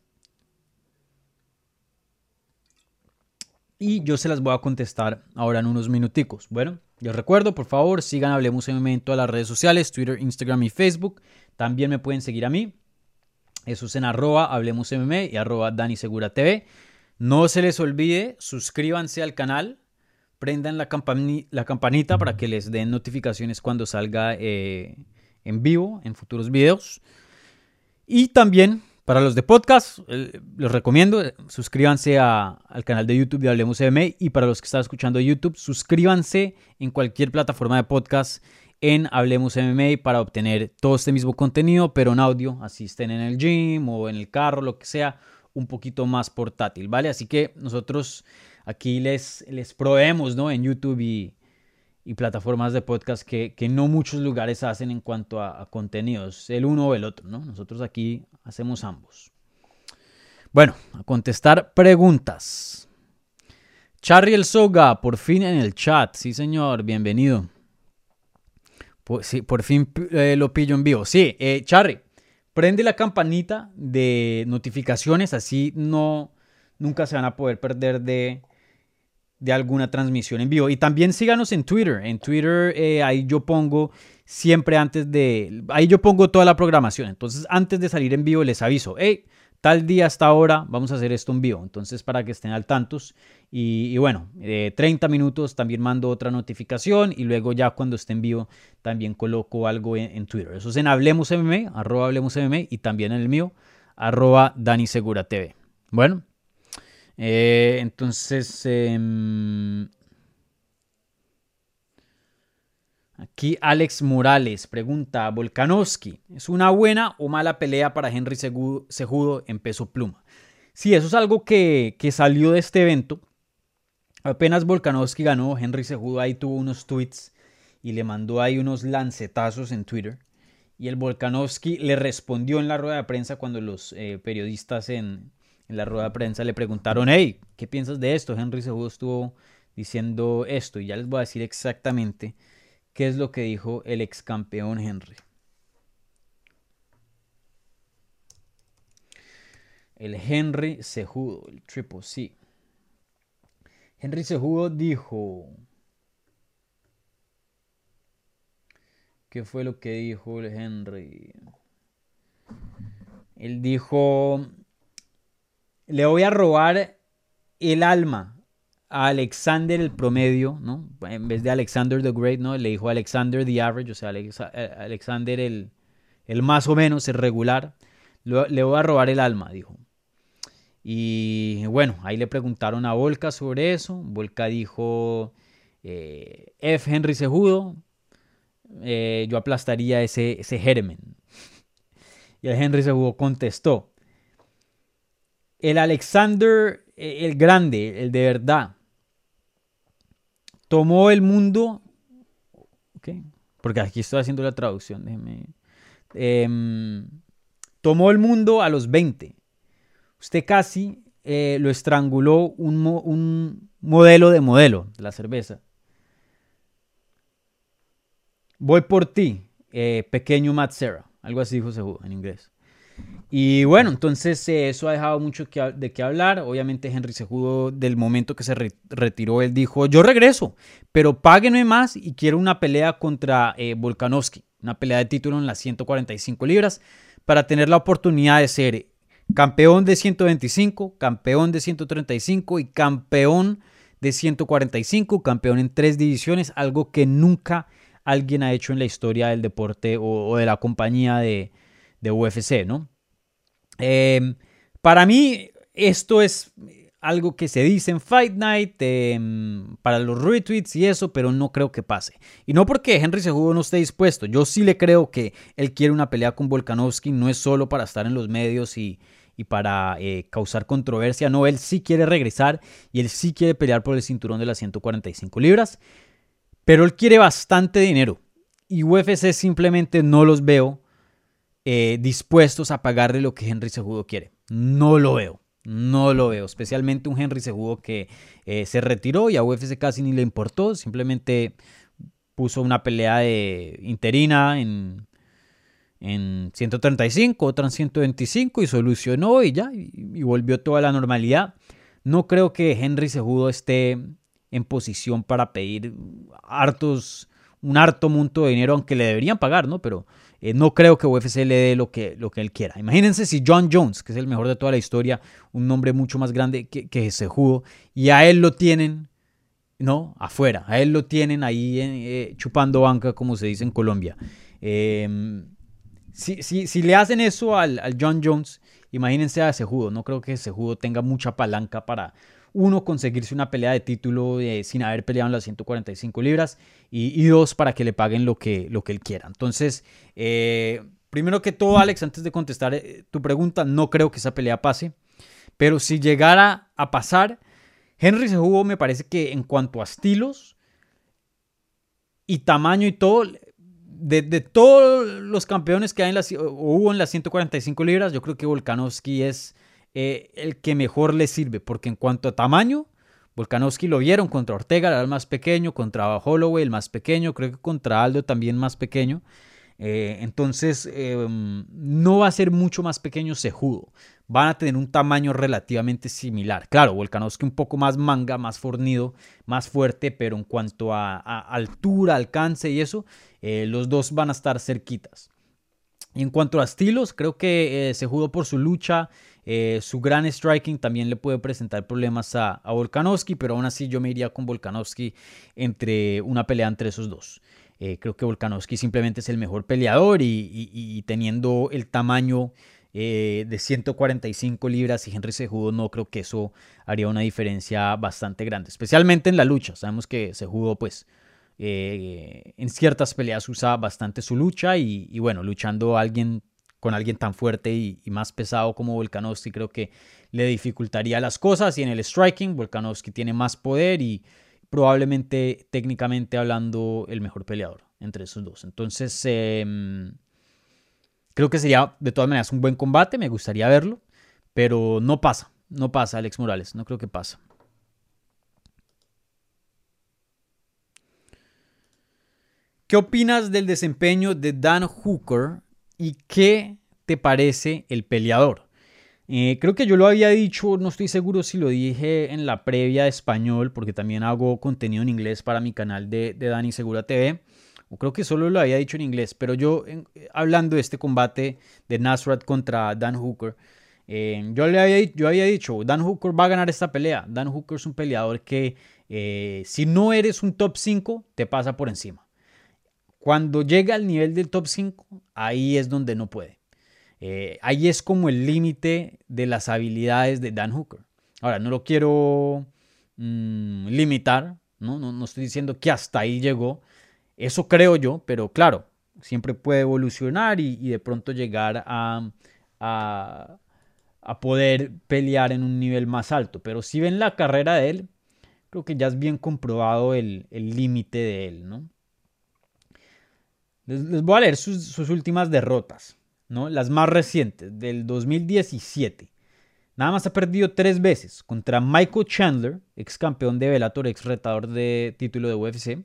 C: Y yo se las voy a contestar ahora en unos minuticos. Bueno, les recuerdo, por favor, sigan Hablemos en todas las redes sociales, Twitter, Instagram y Facebook. También me pueden seguir a mí. Eso es en arroba Hablemos y arroba Dani. No se les olvide, suscríbanse al canal, prendan la, la campanita para que les den notificaciones cuando salga eh, en vivo, en futuros videos. Y también para los de podcast, eh, les recomiendo, eh, suscríbanse al canal de YouTube de Hablemos MMA y para los que están escuchando YouTube, suscríbanse en cualquier plataforma de podcast en Hablemos MMA para obtener todo este mismo contenido, pero en audio, así estén en el gym o en el carro, lo que sea, un poquito más portátil, ¿vale? Así que nosotros aquí les, les proveemos, ¿no? En YouTube y, y plataformas de podcast que, no muchos lugares hacen en cuanto a, contenidos, el uno o el otro, ¿no? Nosotros aquí hacemos ambos. Bueno, a contestar preguntas. Charry el Soga, por fin en el chat. Sí, señor, bienvenido. Por, sí, por fin eh, lo pillo en vivo. Sí, eh, Charry, prende la campanita de notificaciones, así no, nunca se van a poder perder de, de alguna transmisión en vivo. Y también síganos en Twitter. En Twitter eh, ahí yo pongo siempre antes de... Ahí yo pongo toda la programación. Entonces antes de salir en vivo les aviso, hey, tal día hasta ahora vamos a hacer esto en vivo. Entonces, para que estén al tantos. Y, bueno, 30 minutos también mando otra notificación y luego ya cuando esté en vivo también coloco algo en, Twitter. Eso es en Hablemos MM, arroba y también en el mío, arroba Dani Segura TV. Bueno, eh, entonces... Em, Aquí Alex Morales pregunta, Volkanovski, ¿es una buena o mala pelea para Henry Sejudo en peso pluma? Sí, eso es algo que, salió de este evento. Apenas Volkanovski ganó, Henry Sejudo ahí tuvo unos tweets y le mandó ahí unos lancetazos en Twitter. Y el Volkanovski le respondió en la rueda de prensa cuando los eh, periodistas en, en, la rueda de prensa le preguntaron, hey, ¿qué piensas de esto? Henry Sejudo estuvo diciendo esto y ya les voy a decir exactamente ¿Qué es lo que dijo el ex campeón Henry? El Henry Sejudo, el Triple C. Henry Sejudo dijo. ¿Qué fue lo que dijo el Henry? Él dijo: Le voy a robar el alma Alexander el promedio, ¿no? En vez de Alexander the Great, ¿no? Le dijo Alexander the Average, o sea, eh, Alexander el, el más o menos, el regular. Le voy a robar el alma, dijo. Y bueno, ahí le preguntaron a Volca sobre eso. Volca dijo, eh, F. Henry Sejudo, eh, yo aplastaría ese, ese germen. <laughs> Y el Henry Sejudo contestó, el Alexander el grande, el de verdad, tomó el mundo, porque aquí estoy haciendo la traducción, déjeme, em, tomó el mundo a los 20. Usted casi eh, lo estranguló un, modelo de modelo de la cerveza. Voy por ti, eh, pequeño Matt Serra. Algo así dijo en inglés. Y bueno, entonces eh, eso ha dejado mucho de qué hablar. Obviamente Henry Sejudo, del momento que se retiró, él dijo, yo regreso, pero páguenme más y quiero una pelea contra eh, Volkanovski, una pelea de título en las 145 libras, para tener la oportunidad de ser campeón de 125, campeón de 135 y campeón de 145, campeón en tres divisiones, algo que nunca alguien ha hecho en la historia del deporte o, de la compañía de, de UFC, ¿no? Em, para mí, esto es algo que se dice en Fight Night em, para los retweets y eso, pero no creo que pase. Y no porque Henry Sejudo no esté dispuesto. Yo sí le creo que él quiere una pelea con Volkanovski, no es solo para estar en los medios y, para eh, causar controversia. No, él sí quiere regresar y él sí quiere pelear por el cinturón de las 145 libras. Pero él quiere bastante dinero. Y UFC simplemente no los veo eh, dispuestos a pagarle lo que Henry Sejudo quiere. No lo veo. No lo veo, especialmente un Henry Sejudo que eh, se retiró y a UFC casi ni le importó, simplemente puso una pelea de interina en, en 135, otra en 125 y solucionó y ya, y, volvió toda la normalidad. No creo que Henry Sejudo esté en posición para pedir hartos, un harto monto de dinero, aunque le deberían pagar, ¿no? Pero eh, no creo que UFC le dé lo que, lo que él quiera. Imagínense si John Jones, que es el mejor de toda la historia, un nombre mucho más grande que, que judo, y a él lo tienen, ¿no? Afuera, a él lo tienen ahí eh, chupando banca, como se dice en Colombia. Em, si, si, le hacen eso al, al John Jones, imagínense a Sejudo. No creo que Sejudo tenga mucha palanca para, uno, conseguirse una pelea de título eh, sin haber peleado en las 145 libras. Y, dos, para que le paguen lo que, lo que él quiera. Entonces, eh, primero que todo, Alex, antes de contestar eh, tu pregunta, no creo que esa pelea pase. Pero si llegara a pasar, Henry se jugó, me parece que en cuanto a estilos y tamaño y todo, de, todos los campeones que hay en las, hubo en las 145 libras, yo creo que Volkanovski es eh, el que mejor le sirve, porque en cuanto a tamaño, Volkanovski lo vieron contra Ortega, era el más pequeño, contra Holloway, el más pequeño, creo que contra Aldo también más pequeño. Eh, entonces, em, no va a ser mucho más pequeño Sejudo. Van a tener un tamaño relativamente similar. Claro, Volkanovski un poco más manga, más fornido, más fuerte, pero en cuanto a, altura, alcance y eso, eh, los dos van a estar cerquitas. Y en cuanto a estilos, creo que se jugó por su lucha Eh, su gran striking también le puede presentar problemas a, Volkanovski, pero aún así yo me iría con Volkanovski entre una pelea entre esos dos. Eh, creo que Volkanovski simplemente es el mejor peleador y, teniendo el tamaño eh, de 145 libras y Henry Sejudo no creo que eso haría una diferencia bastante grande, especialmente en la lucha. Sabemos que Sejudo pues en ciertas peleas usa bastante su lucha y, y bueno, luchando a alguien con alguien tan fuerte y, más pesado como Volkanovski, creo que le dificultaría las cosas. Y en el striking, Volkanovski tiene más poder y probablemente técnicamente hablando el mejor peleador entre esos dos. Entonces, em, creo que sería de todas maneras un buen combate, me gustaría verlo, pero no pasa, no pasa Alex Morales, no creo que pasa. ¿Qué opinas del desempeño de Dan Hooker ¿Y qué te parece el peleador? Eh, creo que yo lo había dicho, no estoy seguro si lo dije en la previa de español, porque también hago contenido en inglés para mi canal de, de Dani Segura TV. O creo que solo lo había dicho en inglés, pero yo hablando de este combate de Nasrat contra Dan Hooker, eh, yo, le había, yo había dicho, Dan Hooker va a ganar esta pelea. Dan Hooker es un peleador que eh, si no eres un top 5, te pasa por encima. Cuando llega al nivel del top 5, ahí es donde no puede. Eh, ahí es como el límite de las habilidades de Dan Hooker. Ahora, no lo quiero mm, limitar, ¿no? ¿no? estoy diciendo que hasta ahí llegó. Eso creo yo, pero claro, siempre puede evolucionar y, de pronto llegar a, a, poder pelear en un nivel más alto. Pero si ven la carrera de él, creo que ya es bien comprobado el límite de él, ¿no? Les, voy a leer sus, últimas derrotas, ¿no? Las más recientes, del 2017. Nada más ha perdido tres veces contra Michael Chandler, ex campeón de Bellator, ex retador de título de UFC.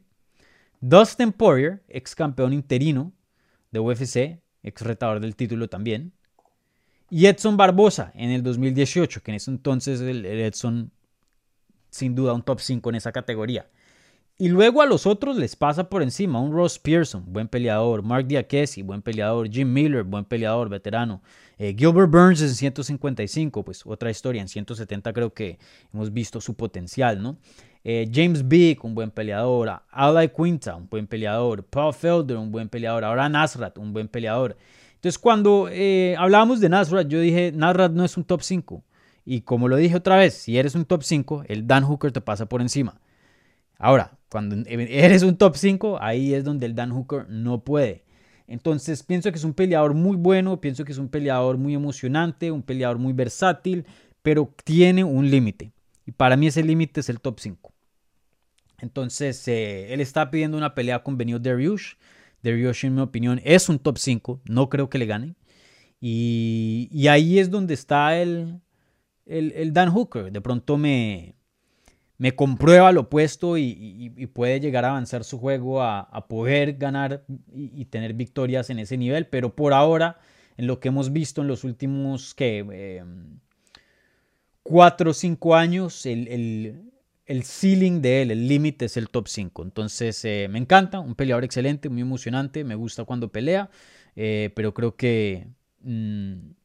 C: Dustin Poirier, ex campeón interino de UFC, ex retador del título también. Y Edson Barbosa en el 2018, que en ese entonces el Edson sin duda un top 5 en esa categoría. Y luego a los otros les pasa por encima. Un Ross Pearson, buen peleador. Mark Diakesi, buen peleador. Jim Miller, buen peleador, veterano. Eh, Gilbert Burns en 155, pues otra historia. En 170 creo que hemos visto su potencial, ¿no? Eh, James Big, un buen peleador. Ali Quinta, un buen peleador. Paul Felder, un buen peleador. Ahora Nasrat, un buen peleador. Entonces cuando eh, hablábamos de Nasrat, yo dije, Nasrat no es un top 5. Y como lo dije otra vez, si eres un top 5, el Dan Hooker te pasa por encima. Ahora, cuando eres un top 5, ahí es donde el Dan Hooker no puede. Entonces pienso que es un peleador muy bueno, pienso que es un peleador muy emocionante, un peleador muy versátil, pero tiene un límite. Y para mí ese límite es el top 5. Entonces eh, él está pidiendo una pelea con Benio Dariush. Dariush en mi opinión es un top 5, no creo que le gane. Y, ahí es donde está el, el Dan Hooker. De pronto me, me comprueba lo opuesto y, puede llegar a avanzar su juego a, poder ganar y, tener victorias en ese nivel. Pero por ahora, en lo que hemos visto en los últimos que cuatro o cinco años, el, ceiling de él, el límite es el top 5. Entonces eh, me encanta, un peleador excelente, muy emocionante, me gusta cuando pelea, eh, pero creo que... Mm,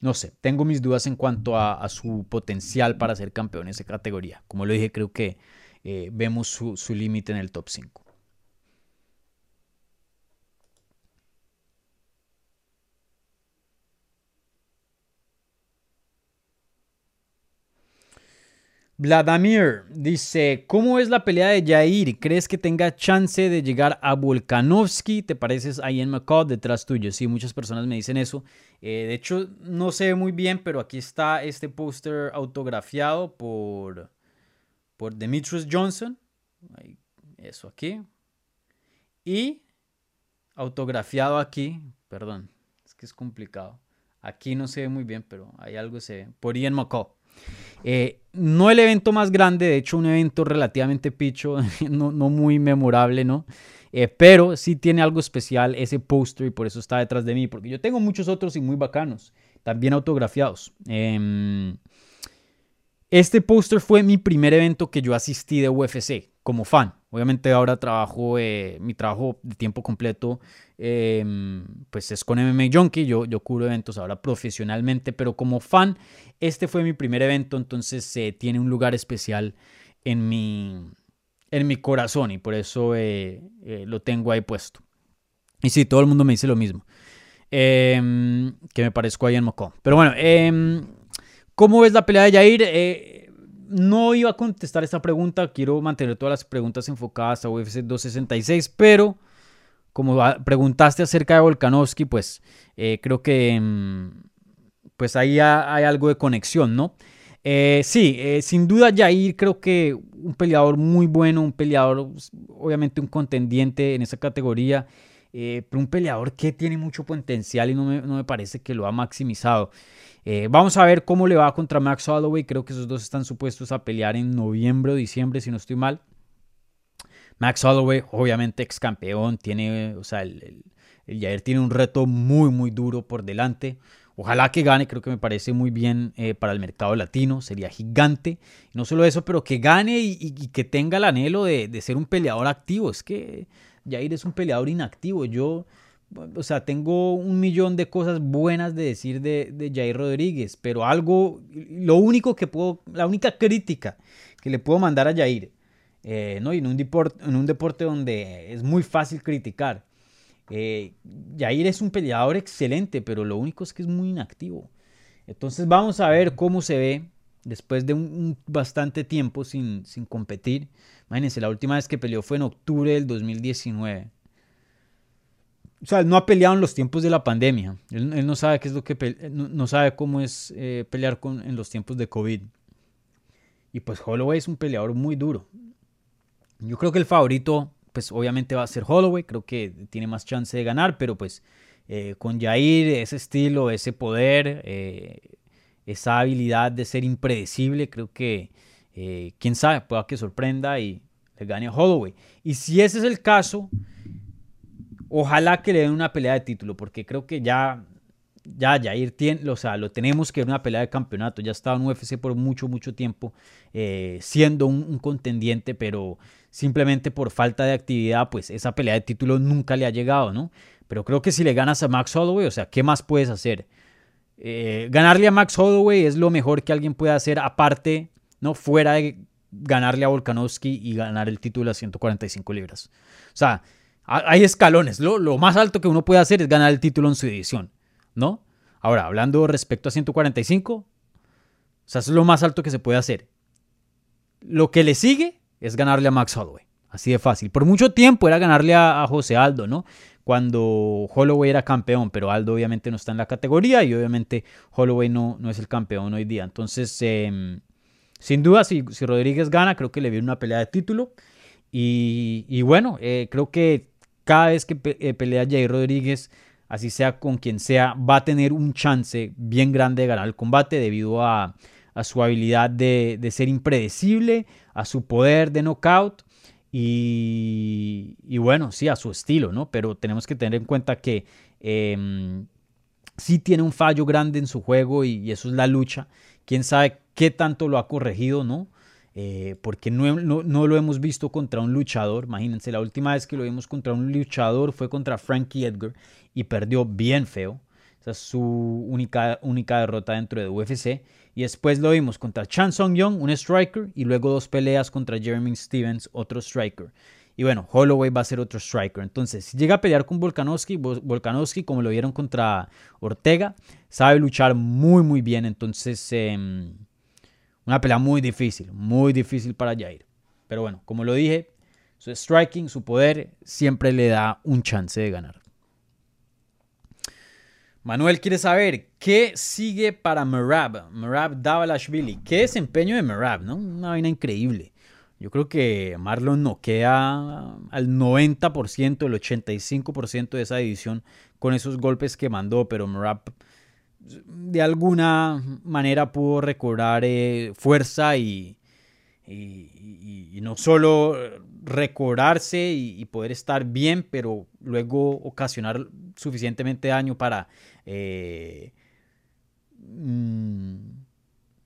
C: no sé, tengo mis dudas en cuanto a, su potencial para ser campeón en esa categoría. Como lo dije, creo que eh, vemos su, su límite en el top 5. Vladimir dice, ¿cómo es la pelea de Jair? ¿Crees que tenga chance de llegar a Volkanovski? ¿Te pareces a Ian McCall detrás tuyo? Sí, muchas personas me dicen eso. Eh, de hecho, no se ve muy bien, pero aquí está este póster autografiado por, por Demetrius Johnson. Eso aquí. Y autografiado aquí, perdón, es que es complicado. Aquí no se ve muy bien, pero hay algo se ve. Por Ian McCall. Eh, no el evento más grande, de hecho un evento relativamente picho, <laughs> no, muy memorable, ¿no? Eh, pero sí tiene algo especial ese póster y por eso está detrás de mí, porque yo tengo muchos otros y muy bacanos, también autografiados. Em, este póster fue mi primer evento que yo asistí de UFC. como fan. Obviamente ahora trabajo, eh, mi trabajo de tiempo completo em, pues es con MMA Junkie, yo, yo cubro eventos ahora profesionalmente, pero como fan, este fue mi primer evento, entonces eh, tiene un lugar especial en mi, en mi corazón y por eso eh, lo tengo ahí puesto. Y sí, todo el mundo me dice lo mismo. Em, que me parezco a Ian Mocó. Pero bueno, em, ¿cómo ves la pelea de Jair? Eh, no iba a contestar esta pregunta. Quiero mantener todas las preguntas enfocadas a UFC 266. Pero como preguntaste acerca de Volkanovski, pues eh, creo que em, pues ahí hay algo de conexión, ¿no? Eh, sí, sin duda Jair creo que un peleador muy bueno, un peleador obviamente un contendiente en esa categoría eh, pero un peleador que tiene mucho potencial y no me, parece que lo ha maximizado. Eh, vamos a ver cómo le va contra Max Holloway. Creo que esos dos están supuestos a pelear en noviembre o diciembre, si no estoy mal. Max Holloway, obviamente ex campeón, tiene, o sea, el, el, Jair tiene un reto muy, muy duro por delante. Ojalá que gane, creo que me parece muy bien eh, para el mercado latino, sería gigante. no solo eso, pero que gane y, que tenga el anhelo de, de, ser un peleador activo. Es que Jair es un peleador inactivo. Yo, o sea, tengo un millón de cosas buenas de decir de, Jair Rodríguez, pero algo, lo único que puedo, la única crítica que le puedo mandar a Jair, eh, ¿no? Y en un, deporte, en un deporte donde es muy fácil criticar. Eh, Jair es un peleador excelente, pero lo único es que es muy inactivo. Entonces vamos a ver cómo se ve después de un, bastante tiempo sin, sin, competir. Imagínense, la última vez que peleó fue en octubre del 2019. O sea, no ha peleado en los tiempos de la pandemia. Él, no sabe qué es lo que no, sabe cómo es eh, pelear con, en los tiempos de COVID. Y pues Holloway es un peleador muy duro. Yo creo que el favorito, pues obviamente va a ser Holloway. Creo que tiene más chance de ganar, pero pues eh, con Jair, ese estilo, ese poder, eh, esa habilidad de ser impredecible, creo que, eh, quién sabe, pueda que sorprenda y le gane a Holloway. Y si ese es el caso, ojalá que le den una pelea de título, porque creo que ya, ya Jair tiene, o sea, lo tenemos que ver una pelea de campeonato. Ya ha estado en UFC por mucho, mucho tiempo, siendo un, contendiente, pero simplemente por falta de actividad, pues esa pelea de título nunca le ha llegado, ¿no? Pero creo que si le ganas a Max Holloway, o sea, ¿qué más puedes hacer? Eh, ganarle a Max Holloway es lo mejor que alguien puede hacer, aparte, ¿no? Fuera de ganarle a Volkanovski y ganar el título a 145 libras. O sea, hay escalones. Lo, más alto que uno puede hacer es ganar el título en su división, ¿no? Ahora, hablando respecto a 145, o sea, es lo más alto que se puede hacer. Lo que le sigue es ganarle a Max Holloway. Así de fácil. Por mucho tiempo era ganarle a, a José Aldo, ¿no? cuando Holloway era campeón, pero Aldo obviamente no está en la categoría y obviamente Holloway no, no es el campeón hoy día. Entonces, em, sin duda, si, si, Rodríguez gana, creo que le viene una pelea de título. Y, bueno, eh, creo que cada vez que eh, pelea Jair Rodríguez, así sea con quien sea, va a tener un chance bien grande de ganar el combate debido a, su habilidad de, de ser impredecible, a su poder de knockout y, bueno, sí, a su estilo, ¿no? Pero tenemos que tener en cuenta que em, sí tiene un fallo grande en su juego y, eso es la lucha. Quién sabe qué tanto lo ha corregido, ¿no? Eh, porque no, no, lo hemos visto contra un luchador. Imagínense, la última vez que lo vimos contra un luchador fue contra Frankie Edgar y perdió bien feo. Esa es su única, única derrota dentro de UFC. Y después lo vimos contra Chan Song Young, un striker, y luego dos peleas contra Jeremy Stevens, otro striker. Y bueno, Holloway va a ser otro striker. Entonces, si llega a pelear con Volkanovski, Volkanovski, como lo vieron contra Ortega, sabe luchar muy, muy bien. Entonces, em, una pelea muy difícil, muy difícil para Jair. Pero bueno, como lo dije, su striking, su poder, siempre le da un chance de ganar. Manuel quiere saber qué sigue para Merab, Merab Davalashvili. Qué desempeño de Merab, ¿no? Una vaina increíble. Yo creo que Marlon noquea al 90%, el 85% de esa división con esos golpes que mandó, pero Merab de alguna manera pudo recobrar eh, fuerza y, y, no solo recobrarse y, poder estar bien, pero luego ocasionar suficientemente daño para, eh, mm,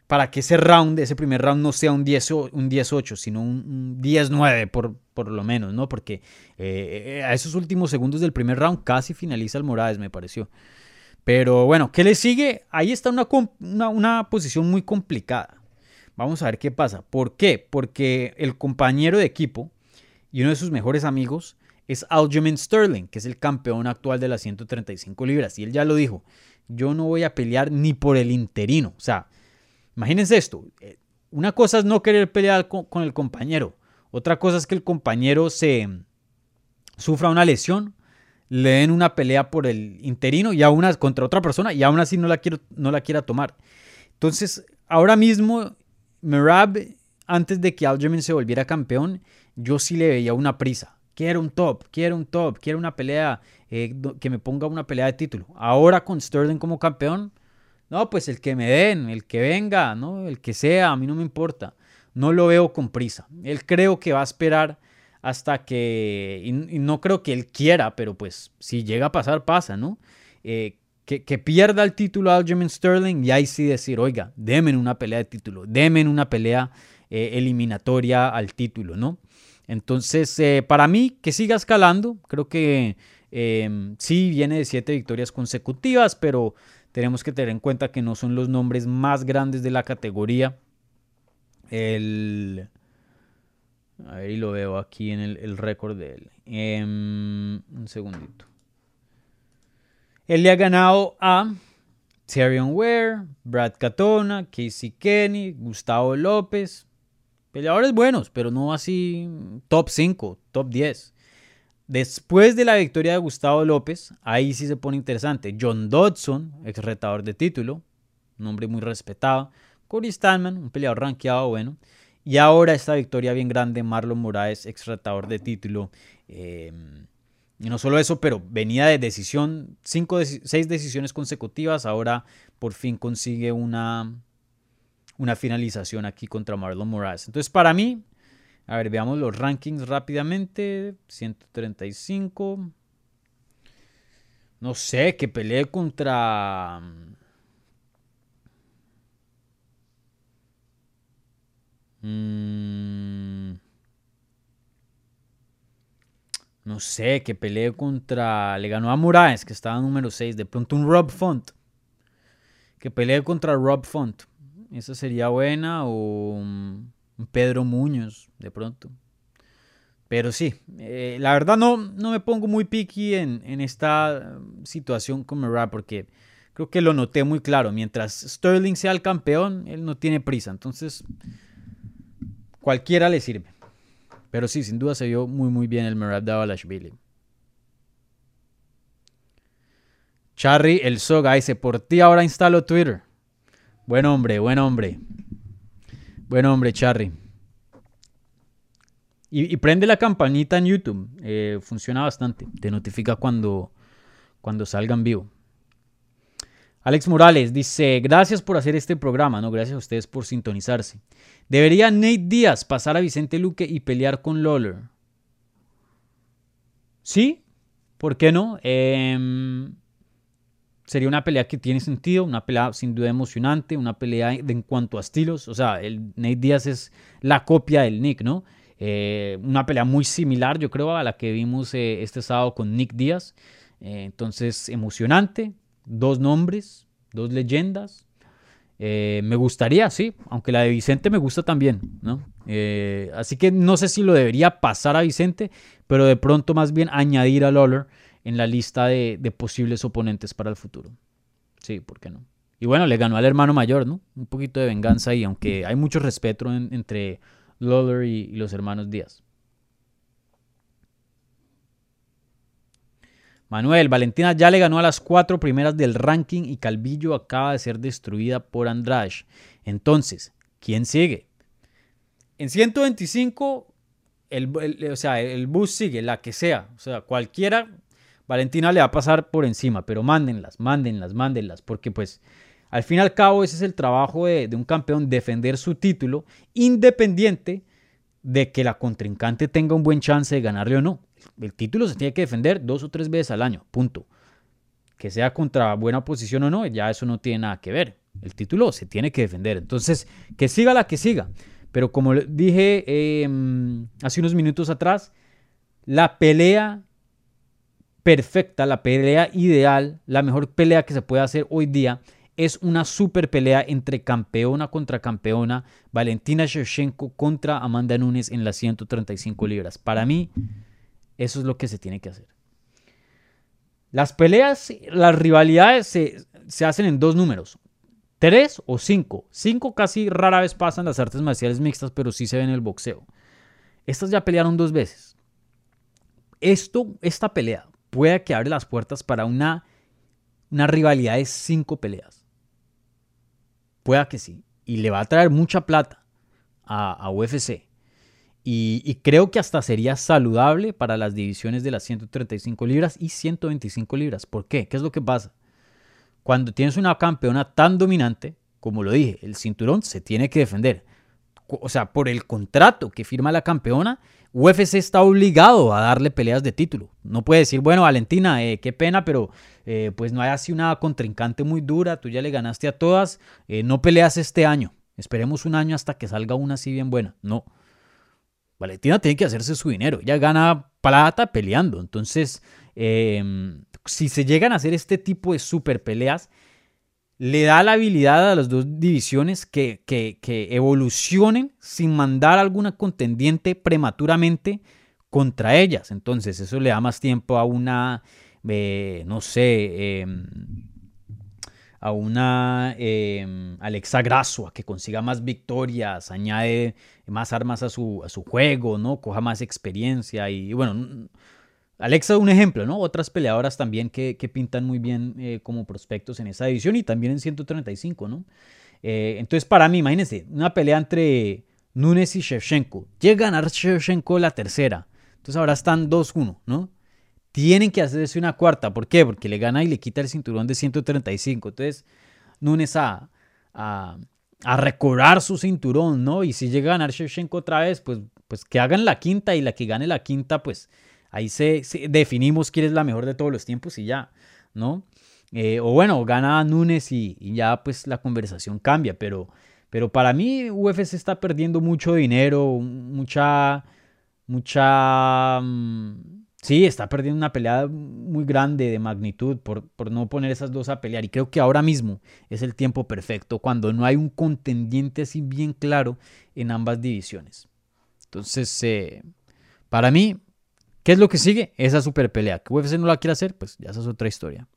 C: para que ese round, ese primer round no sea un 10-8, sino un, 10-9 por, por lo menos, ¿no? Porque eh, a esos últimos segundos del primer round casi finaliza el Moraes, me pareció. Pero bueno, ¿qué le sigue? Ahí está una, una, posición muy complicada. Vamos a ver qué pasa. ¿Por qué? Porque el compañero de equipo y uno de sus mejores amigos es Aljamain Sterling, que es el campeón actual de las 135 libras. Y él ya lo dijo, yo no voy a pelear ni por el interino. O sea, Imagínense esto. Eh, una cosa es no querer pelear con, el compañero. Otra cosa es que el compañero se sufra una lesión, le den una pelea por el interino y una contra otra persona y aún así no la, quiero, no la quiera tomar. Entonces, ahora mismo, Merab, antes de que Aljamain se volviera campeón, yo sí le veía una prisa. Quiero un top, quiero un top, quiero una pelea, eh, que me ponga una pelea de título. Ahora con Sterling como campeón, no, pues el que me den, el que venga, ¿no? El que sea, a mí no me importa. No lo veo con prisa. Él creo que va a esperar hasta que, y, no creo que él quiera, pero pues si llega a pasar, pasa, ¿no? Eh, que, pierda el título a Aljamain Sterling y ahí sí decir, oiga, denme una pelea de título, denme una pelea eh, eliminatoria al título, ¿no? Entonces, eh, para mí, que siga escalando, creo que sí viene de siete victorias consecutivas, pero tenemos que tener en cuenta que no son los nombres más grandes de la categoría. El... A ver, y lo veo aquí en el, récord de él. Em, un segundito. Él le ha ganado a Tyrion Ware, Brad Catona, Casey Kenny, Gustavo López. Peleadores buenos, pero no así top 5, top 10. Después de la victoria de Gustavo López, ahí sí se pone interesante. John Dodson, ex retador de título, un hombre muy respetado. Corey Stallman, un peleador rankeado bueno. Y ahora esta victoria bien grande, Marlon Moraes, ex retador de título. Em, y no solo eso, pero venía de decisión, cinco, seis decisiones consecutivas. Ahora por fin consigue una, una finalización aquí contra Marlon Moraes. Entonces, para mí, a ver, veamos los rankings rápidamente. 135. No sé, que peleé contra... Mm, no sé, que peleé contra... Le ganó a Moraes, que estaba número 6. De pronto un Rob Font. Que peleé contra Rob Font. Esa sería buena o... Pedro Muñoz, de pronto. Pero sí, eh, la verdad no, no me pongo muy picky en, en esta situación con Merab porque creo que lo noté muy claro. Mientras Sterling sea el campeón, él no tiene prisa. Entonces, cualquiera le sirve. Pero sí, sin duda se vio muy muy bien el Merab Davalashvili. Charry, el Soga, dice, por ti ahora instalo Twitter. Buen hombre, buen hombre. Buen hombre, Charry. Y, prende la campanita en YouTube. Eh, funciona bastante. Te notifica cuando, cuando salga en vivo. Alex Morales dice, gracias por hacer este programa, ¿no? Gracias a ustedes por sintonizarse. ¿Debería Nate Díaz pasar a Vicente Luque y pelear con Lawler? Sí, ¿por qué no? Eh, sería una pelea que tiene sentido, una pelea sin duda emocionante, una pelea en cuanto a estilos. O sea, el Nate Díaz es la copia del Nick, ¿no? Eh, una pelea muy similar, yo creo, a la que vimos eh, este sábado con Nick Díaz. Eh, entonces, emocionante, dos nombres, dos leyendas. me gustaría, sí, aunque la de Vicente me gusta también, ¿no? así que no sé si lo debería pasar a Vicente, pero de pronto más bien añadir a Lawler en la lista de, posibles oponentes para el futuro. Sí, ¿por qué no? Y bueno, le ganó al hermano mayor, ¿no? Un poquito de venganza ahí, aunque hay mucho respeto entre Lawler y, los hermanos Díaz. Manuel, Valentina ya le ganó a las cuatro primeras del ranking y Calvillo acaba de ser destruida por Andrade. Entonces, ¿quién sigue? En 125, el, o sea, el bus sigue, la que sea. O sea, cualquiera Valentina le va a pasar por encima, pero mándenlas, mándenlas, mándenlas, porque pues al fin y al cabo ese es el trabajo de, un campeón, defender su título, independiente de que la contrincante tenga un buen chance de ganarle o no. El título se tiene que defender dos o tres veces al año, punto. Que sea contra buena posición o no, ya eso no tiene nada que ver. El título se tiene que defender. Entonces, que siga la que siga. Pero como dije em, hace unos minutos atrás, la pelea perfecta, la pelea ideal, la mejor pelea que se puede hacer hoy día es una super pelea entre campeona contra campeona, Valentina Shevchenko contra Amanda Nunes en las 135 libras. Para mí, eso es lo que se tiene que hacer. Las peleas, las rivalidades se, se hacen en dos números. Tres o cinco. Cinco casi rara vez pasan las artes marciales mixtas, pero sí se ven en el boxeo. Estas ya pelearon dos veces. Esto, esta pelea, puede que abre las puertas para una, una rivalidad de cinco peleas. Pueda que sí. Y le va a traer mucha plata a, UFC. Y, y, creo que hasta sería saludable para las divisiones de las 135 libras y 125 libras. ¿Por qué? ¿Qué es lo que pasa? Cuando tienes una campeona tan dominante, como lo dije, el cinturón se tiene que defender. O sea, por el contrato que firma la campeona, UFC está obligado a darle peleas de título. No puede decir, bueno, Valentina, eh, qué pena, pero eh, pues no hay así una contrincante muy dura, tú ya le ganaste a todas, eh, no peleas este año. Esperemos un año hasta que salga una así bien buena. No. Valentina tiene que hacerse su dinero. Ella gana plata peleando. Entonces, em, si se llegan a hacer este tipo de super peleas, le da la habilidad a las dos divisiones que, evolucionen sin mandar alguna contendiente prematuramente contra ellas. Entonces eso le da más tiempo a una, eh, no sé, em, a una em, Alexa Grasso a que consiga más victorias, añade más armas a su, a su juego, ¿no? Coja más experiencia y bueno, Alexa, un ejemplo, ¿no? Otras peleadoras también que, pintan muy bien eh, como prospectos en esa división y también en 135, ¿no? Eh, entonces, para mí, imagínense, una pelea entre Nunes y Shevchenko. Llega a ganar Shevchenko la tercera. Entonces ahora están 2-1, ¿no? Tienen que hacerse una cuarta. ¿Por qué? Porque le gana y le quita el cinturón de 135. Entonces, Nunes a, a, a recobrar su cinturón, ¿no? Y si llega a ganar Shevchenko otra vez, pues, pues que hagan la quinta y la que gane la quinta, pues Ahí se, definimos quién es la mejor de todos los tiempos y ya, ¿no? Eh, o bueno, gana Núñez y, ya pues la conversación cambia, pero, pero para mí UFC está perdiendo mucho dinero, mucha, mucha... Mm, sí, está perdiendo una pelea muy grande de magnitud por, por, no poner esas dos a pelear. Y creo que ahora mismo es el tiempo perfecto cuando no hay un contendiente así bien claro en ambas divisiones. Entonces, eh, para mí, ¿Qué es lo que sigue? Esa super pelea. ¿Que UFC no la quiere hacer? Pues ya esa es otra historia.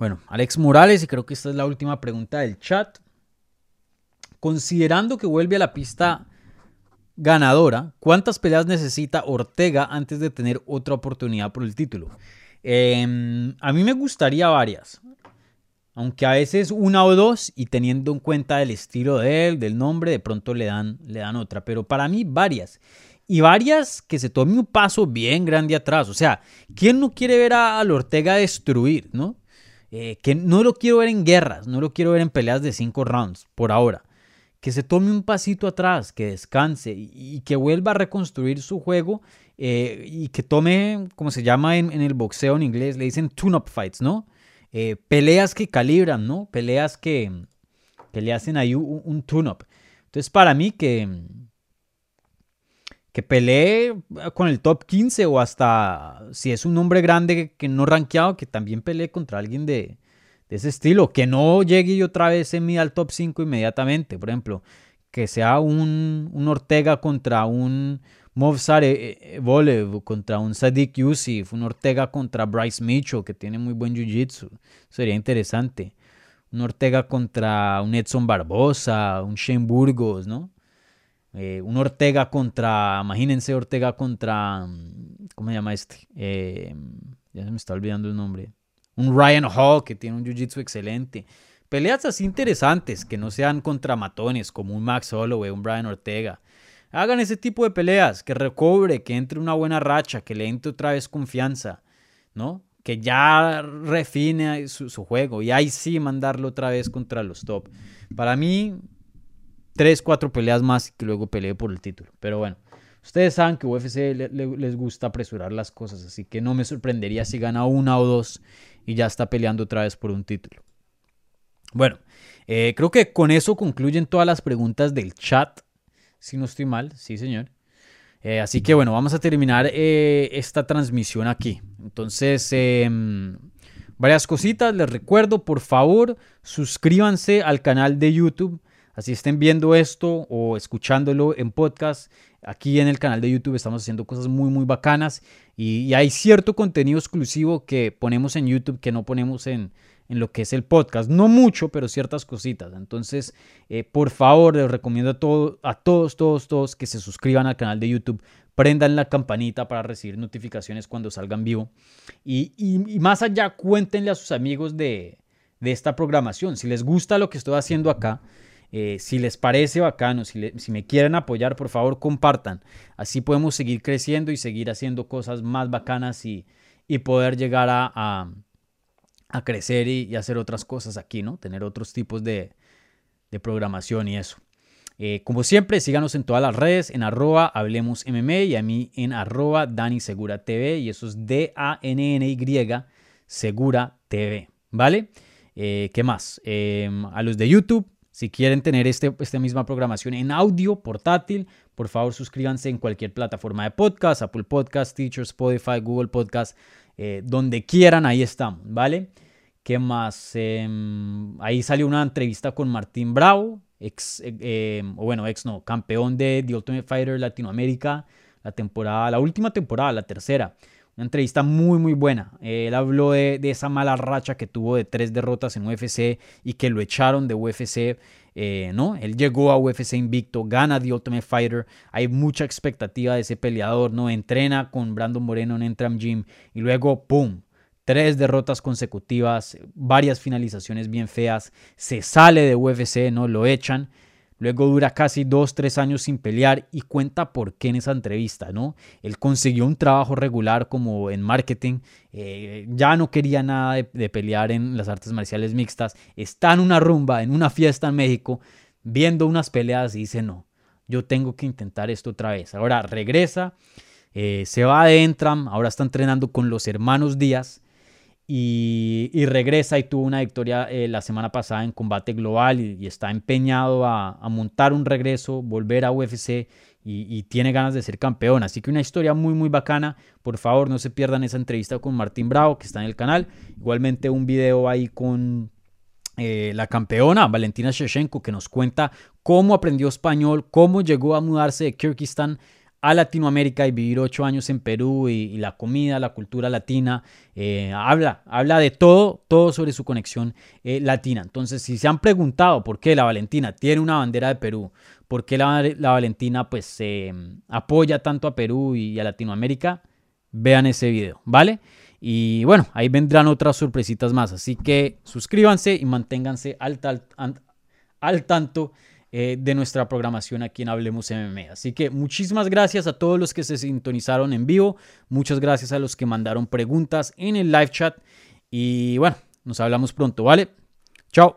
C: Bueno, Alex Morales, y creo que esta es la última pregunta del chat. Considerando que vuelve a la pista ganadora, ¿cuántas peleas necesita Ortega antes de tener otra oportunidad por el título? Em, a mí me gustaría varias. Aunque a veces una o dos y teniendo en cuenta el estilo de él, del nombre, de pronto le dan, le dan otra. Pero para mí varias. Y varias que se tome un paso bien grande atrás. O sea, ¿quién no quiere ver a, Ortega destruir, no? Eh, que no lo quiero ver en guerras, no lo quiero ver en peleas de cinco rounds, por ahora. Que se tome un pasito atrás, que descanse y, que vuelva a reconstruir su juego eh, y que tome, como se llama en, en el boxeo en inglés, le dicen tune-up fights, ¿no? Eh, peleas que calibran, ¿no? Peleas que, le hacen ahí un, tune-up. Entonces, para mí, que, que pelee con el top 15 o hasta si es un hombre grande que no rankeado, que también pelee contra alguien de, ese estilo, que no llegue otra vez se mida al top 5 inmediatamente. Por ejemplo, que sea un, un Ortega contra un Movsar Volev contra un Sadiq Yusuf, un Ortega contra Bryce Mitchell, que tiene muy buen jiu-jitsu. Sería interesante. Un Ortega contra un Edson Barbosa, un Shane Burgos, ¿no? Eh, un Ortega contra, imagínense Ortega contra, ¿cómo se llama este? Eh, ya se me está olvidando el nombre. Un Ryan Hall, que tiene un jiu-jitsu excelente. Peleas así interesantes, que no sean contra matones, como un Max Holloway, un Brian Ortega. Hagan ese tipo de peleas, que recobre, que entre una buena racha, que le entre otra vez confianza, ¿no? Que ya refine su, juego y ahí sí mandarlo otra vez contra los top. Para mí, tres, cuatro peleas más y que luego pelee por el título. Pero bueno, Ustedes saben que UFC les gusta apresurar las cosas, así que no me sorprendería si gana una o dos y ya está peleando otra vez por un título. Bueno, eh, creo que con eso concluyen todas las preguntas del chat, si no estoy mal, sí señor. Eh, así que bueno, vamos a terminar eh, esta transmisión aquí. Entonces, em, varias cositas, les recuerdo, por favor, suscríbanse al canal de YouTube. Así estén viendo esto o escuchándolo en podcast. Aquí en el canal de YouTube estamos haciendo cosas muy, muy bacanas. y hay cierto contenido exclusivo que ponemos en YouTube que no ponemos en, en lo que es el podcast. No mucho, pero ciertas cositas. Entonces, eh, por favor, les recomiendo a, a todos, todos, todos que se suscriban al canal de YouTube. Prendan la campanita para recibir notificaciones cuando salgan vivo. Y, más allá, cuéntenle a sus amigos de, esta programación. Si les gusta lo que estoy haciendo acá, eh, si les parece bacano, si, si, me quieren apoyar, por favor compartan. Así podemos seguir creciendo y seguir haciendo cosas más bacanas y, poder llegar a crecer y, hacer otras cosas aquí, ¿no? Tener otros tipos de, programación y eso. Eh, como siempre, síganos en todas las redes, en arroba Hablemos y a mí en arroba Dani Segura TV y eso es D-A-N-N-Y Segura TV, ¿vale? Eh, ¿Qué más? Em, a los de YouTube, si quieren tener este, esta misma programación en audio portátil, por favor suscríbanse en cualquier plataforma de podcast, Apple Podcast, Teacher, Spotify, Google Podcast, eh, donde quieran, ahí estamos, ¿vale? ¿Qué más? Em, ahí salió una entrevista con Martín Bravo, ex, eh, em, o bueno, ex no, campeón de The Ultimate Fighter Latinoamérica, la temporada, la última temporada, la tercera. Una entrevista muy, muy buena. él habló de, esa mala racha que tuvo de tres derrotas en UFC y que lo echaron de UFC. Eh, ¿no? Él llegó a UFC invicto, gana The Ultimate Fighter, hay mucha expectativa de ese peleador, ¿no? Entrena con Brandon Moreno en Entram Gym y luego, ¡pum! Tres derrotas consecutivas, varias finalizaciones bien feas, se sale de UFC, ¿no? Lo echan Luego dura casi dos, tres años sin pelear y cuenta por qué en esa entrevista, ¿no? Él consiguió un trabajo regular como en marketing, eh, ya no quería nada de, pelear en las artes marciales mixtas, está en una rumba, en una fiesta en México, viendo unas peleas y dice, no, yo tengo que intentar esto otra vez. Ahora regresa, eh, se va de Entram, ahora está entrenando con los hermanos Díaz y, regresa y tuvo una victoria eh, la semana pasada en combate global y, está empeñado a, montar un regreso, volver a UFC y, tiene ganas de ser campeón. Así que una historia muy muy bacana. Por favor no se pierdan esa entrevista con Martín Bravo que está en el canal. Igualmente un video ahí con eh, la campeona Valentina Shevchenko que nos cuenta cómo aprendió español, cómo llegó a mudarse de Kirguistán a Latinoamérica y vivir ocho años en Perú y, la comida, la cultura latina. Eh, habla, habla de todo, todo sobre su conexión eh, latina. Entonces, si se han preguntado por qué la Valentina tiene una bandera de Perú, por qué la, Valentina pues apoya tanto a Perú y a Latinoamérica, vean ese video, ¿vale? Y bueno, ahí vendrán otras sorpresitas más. Así que suscríbanse y manténganse al tanto eh, de nuestra programación aquí en Hablemos MMA. Así que muchísimas gracias a todos los que se sintonizaron en vivo, muchas gracias a los que mandaron preguntas en el live chat y bueno, nos hablamos pronto, ¿vale? Chao.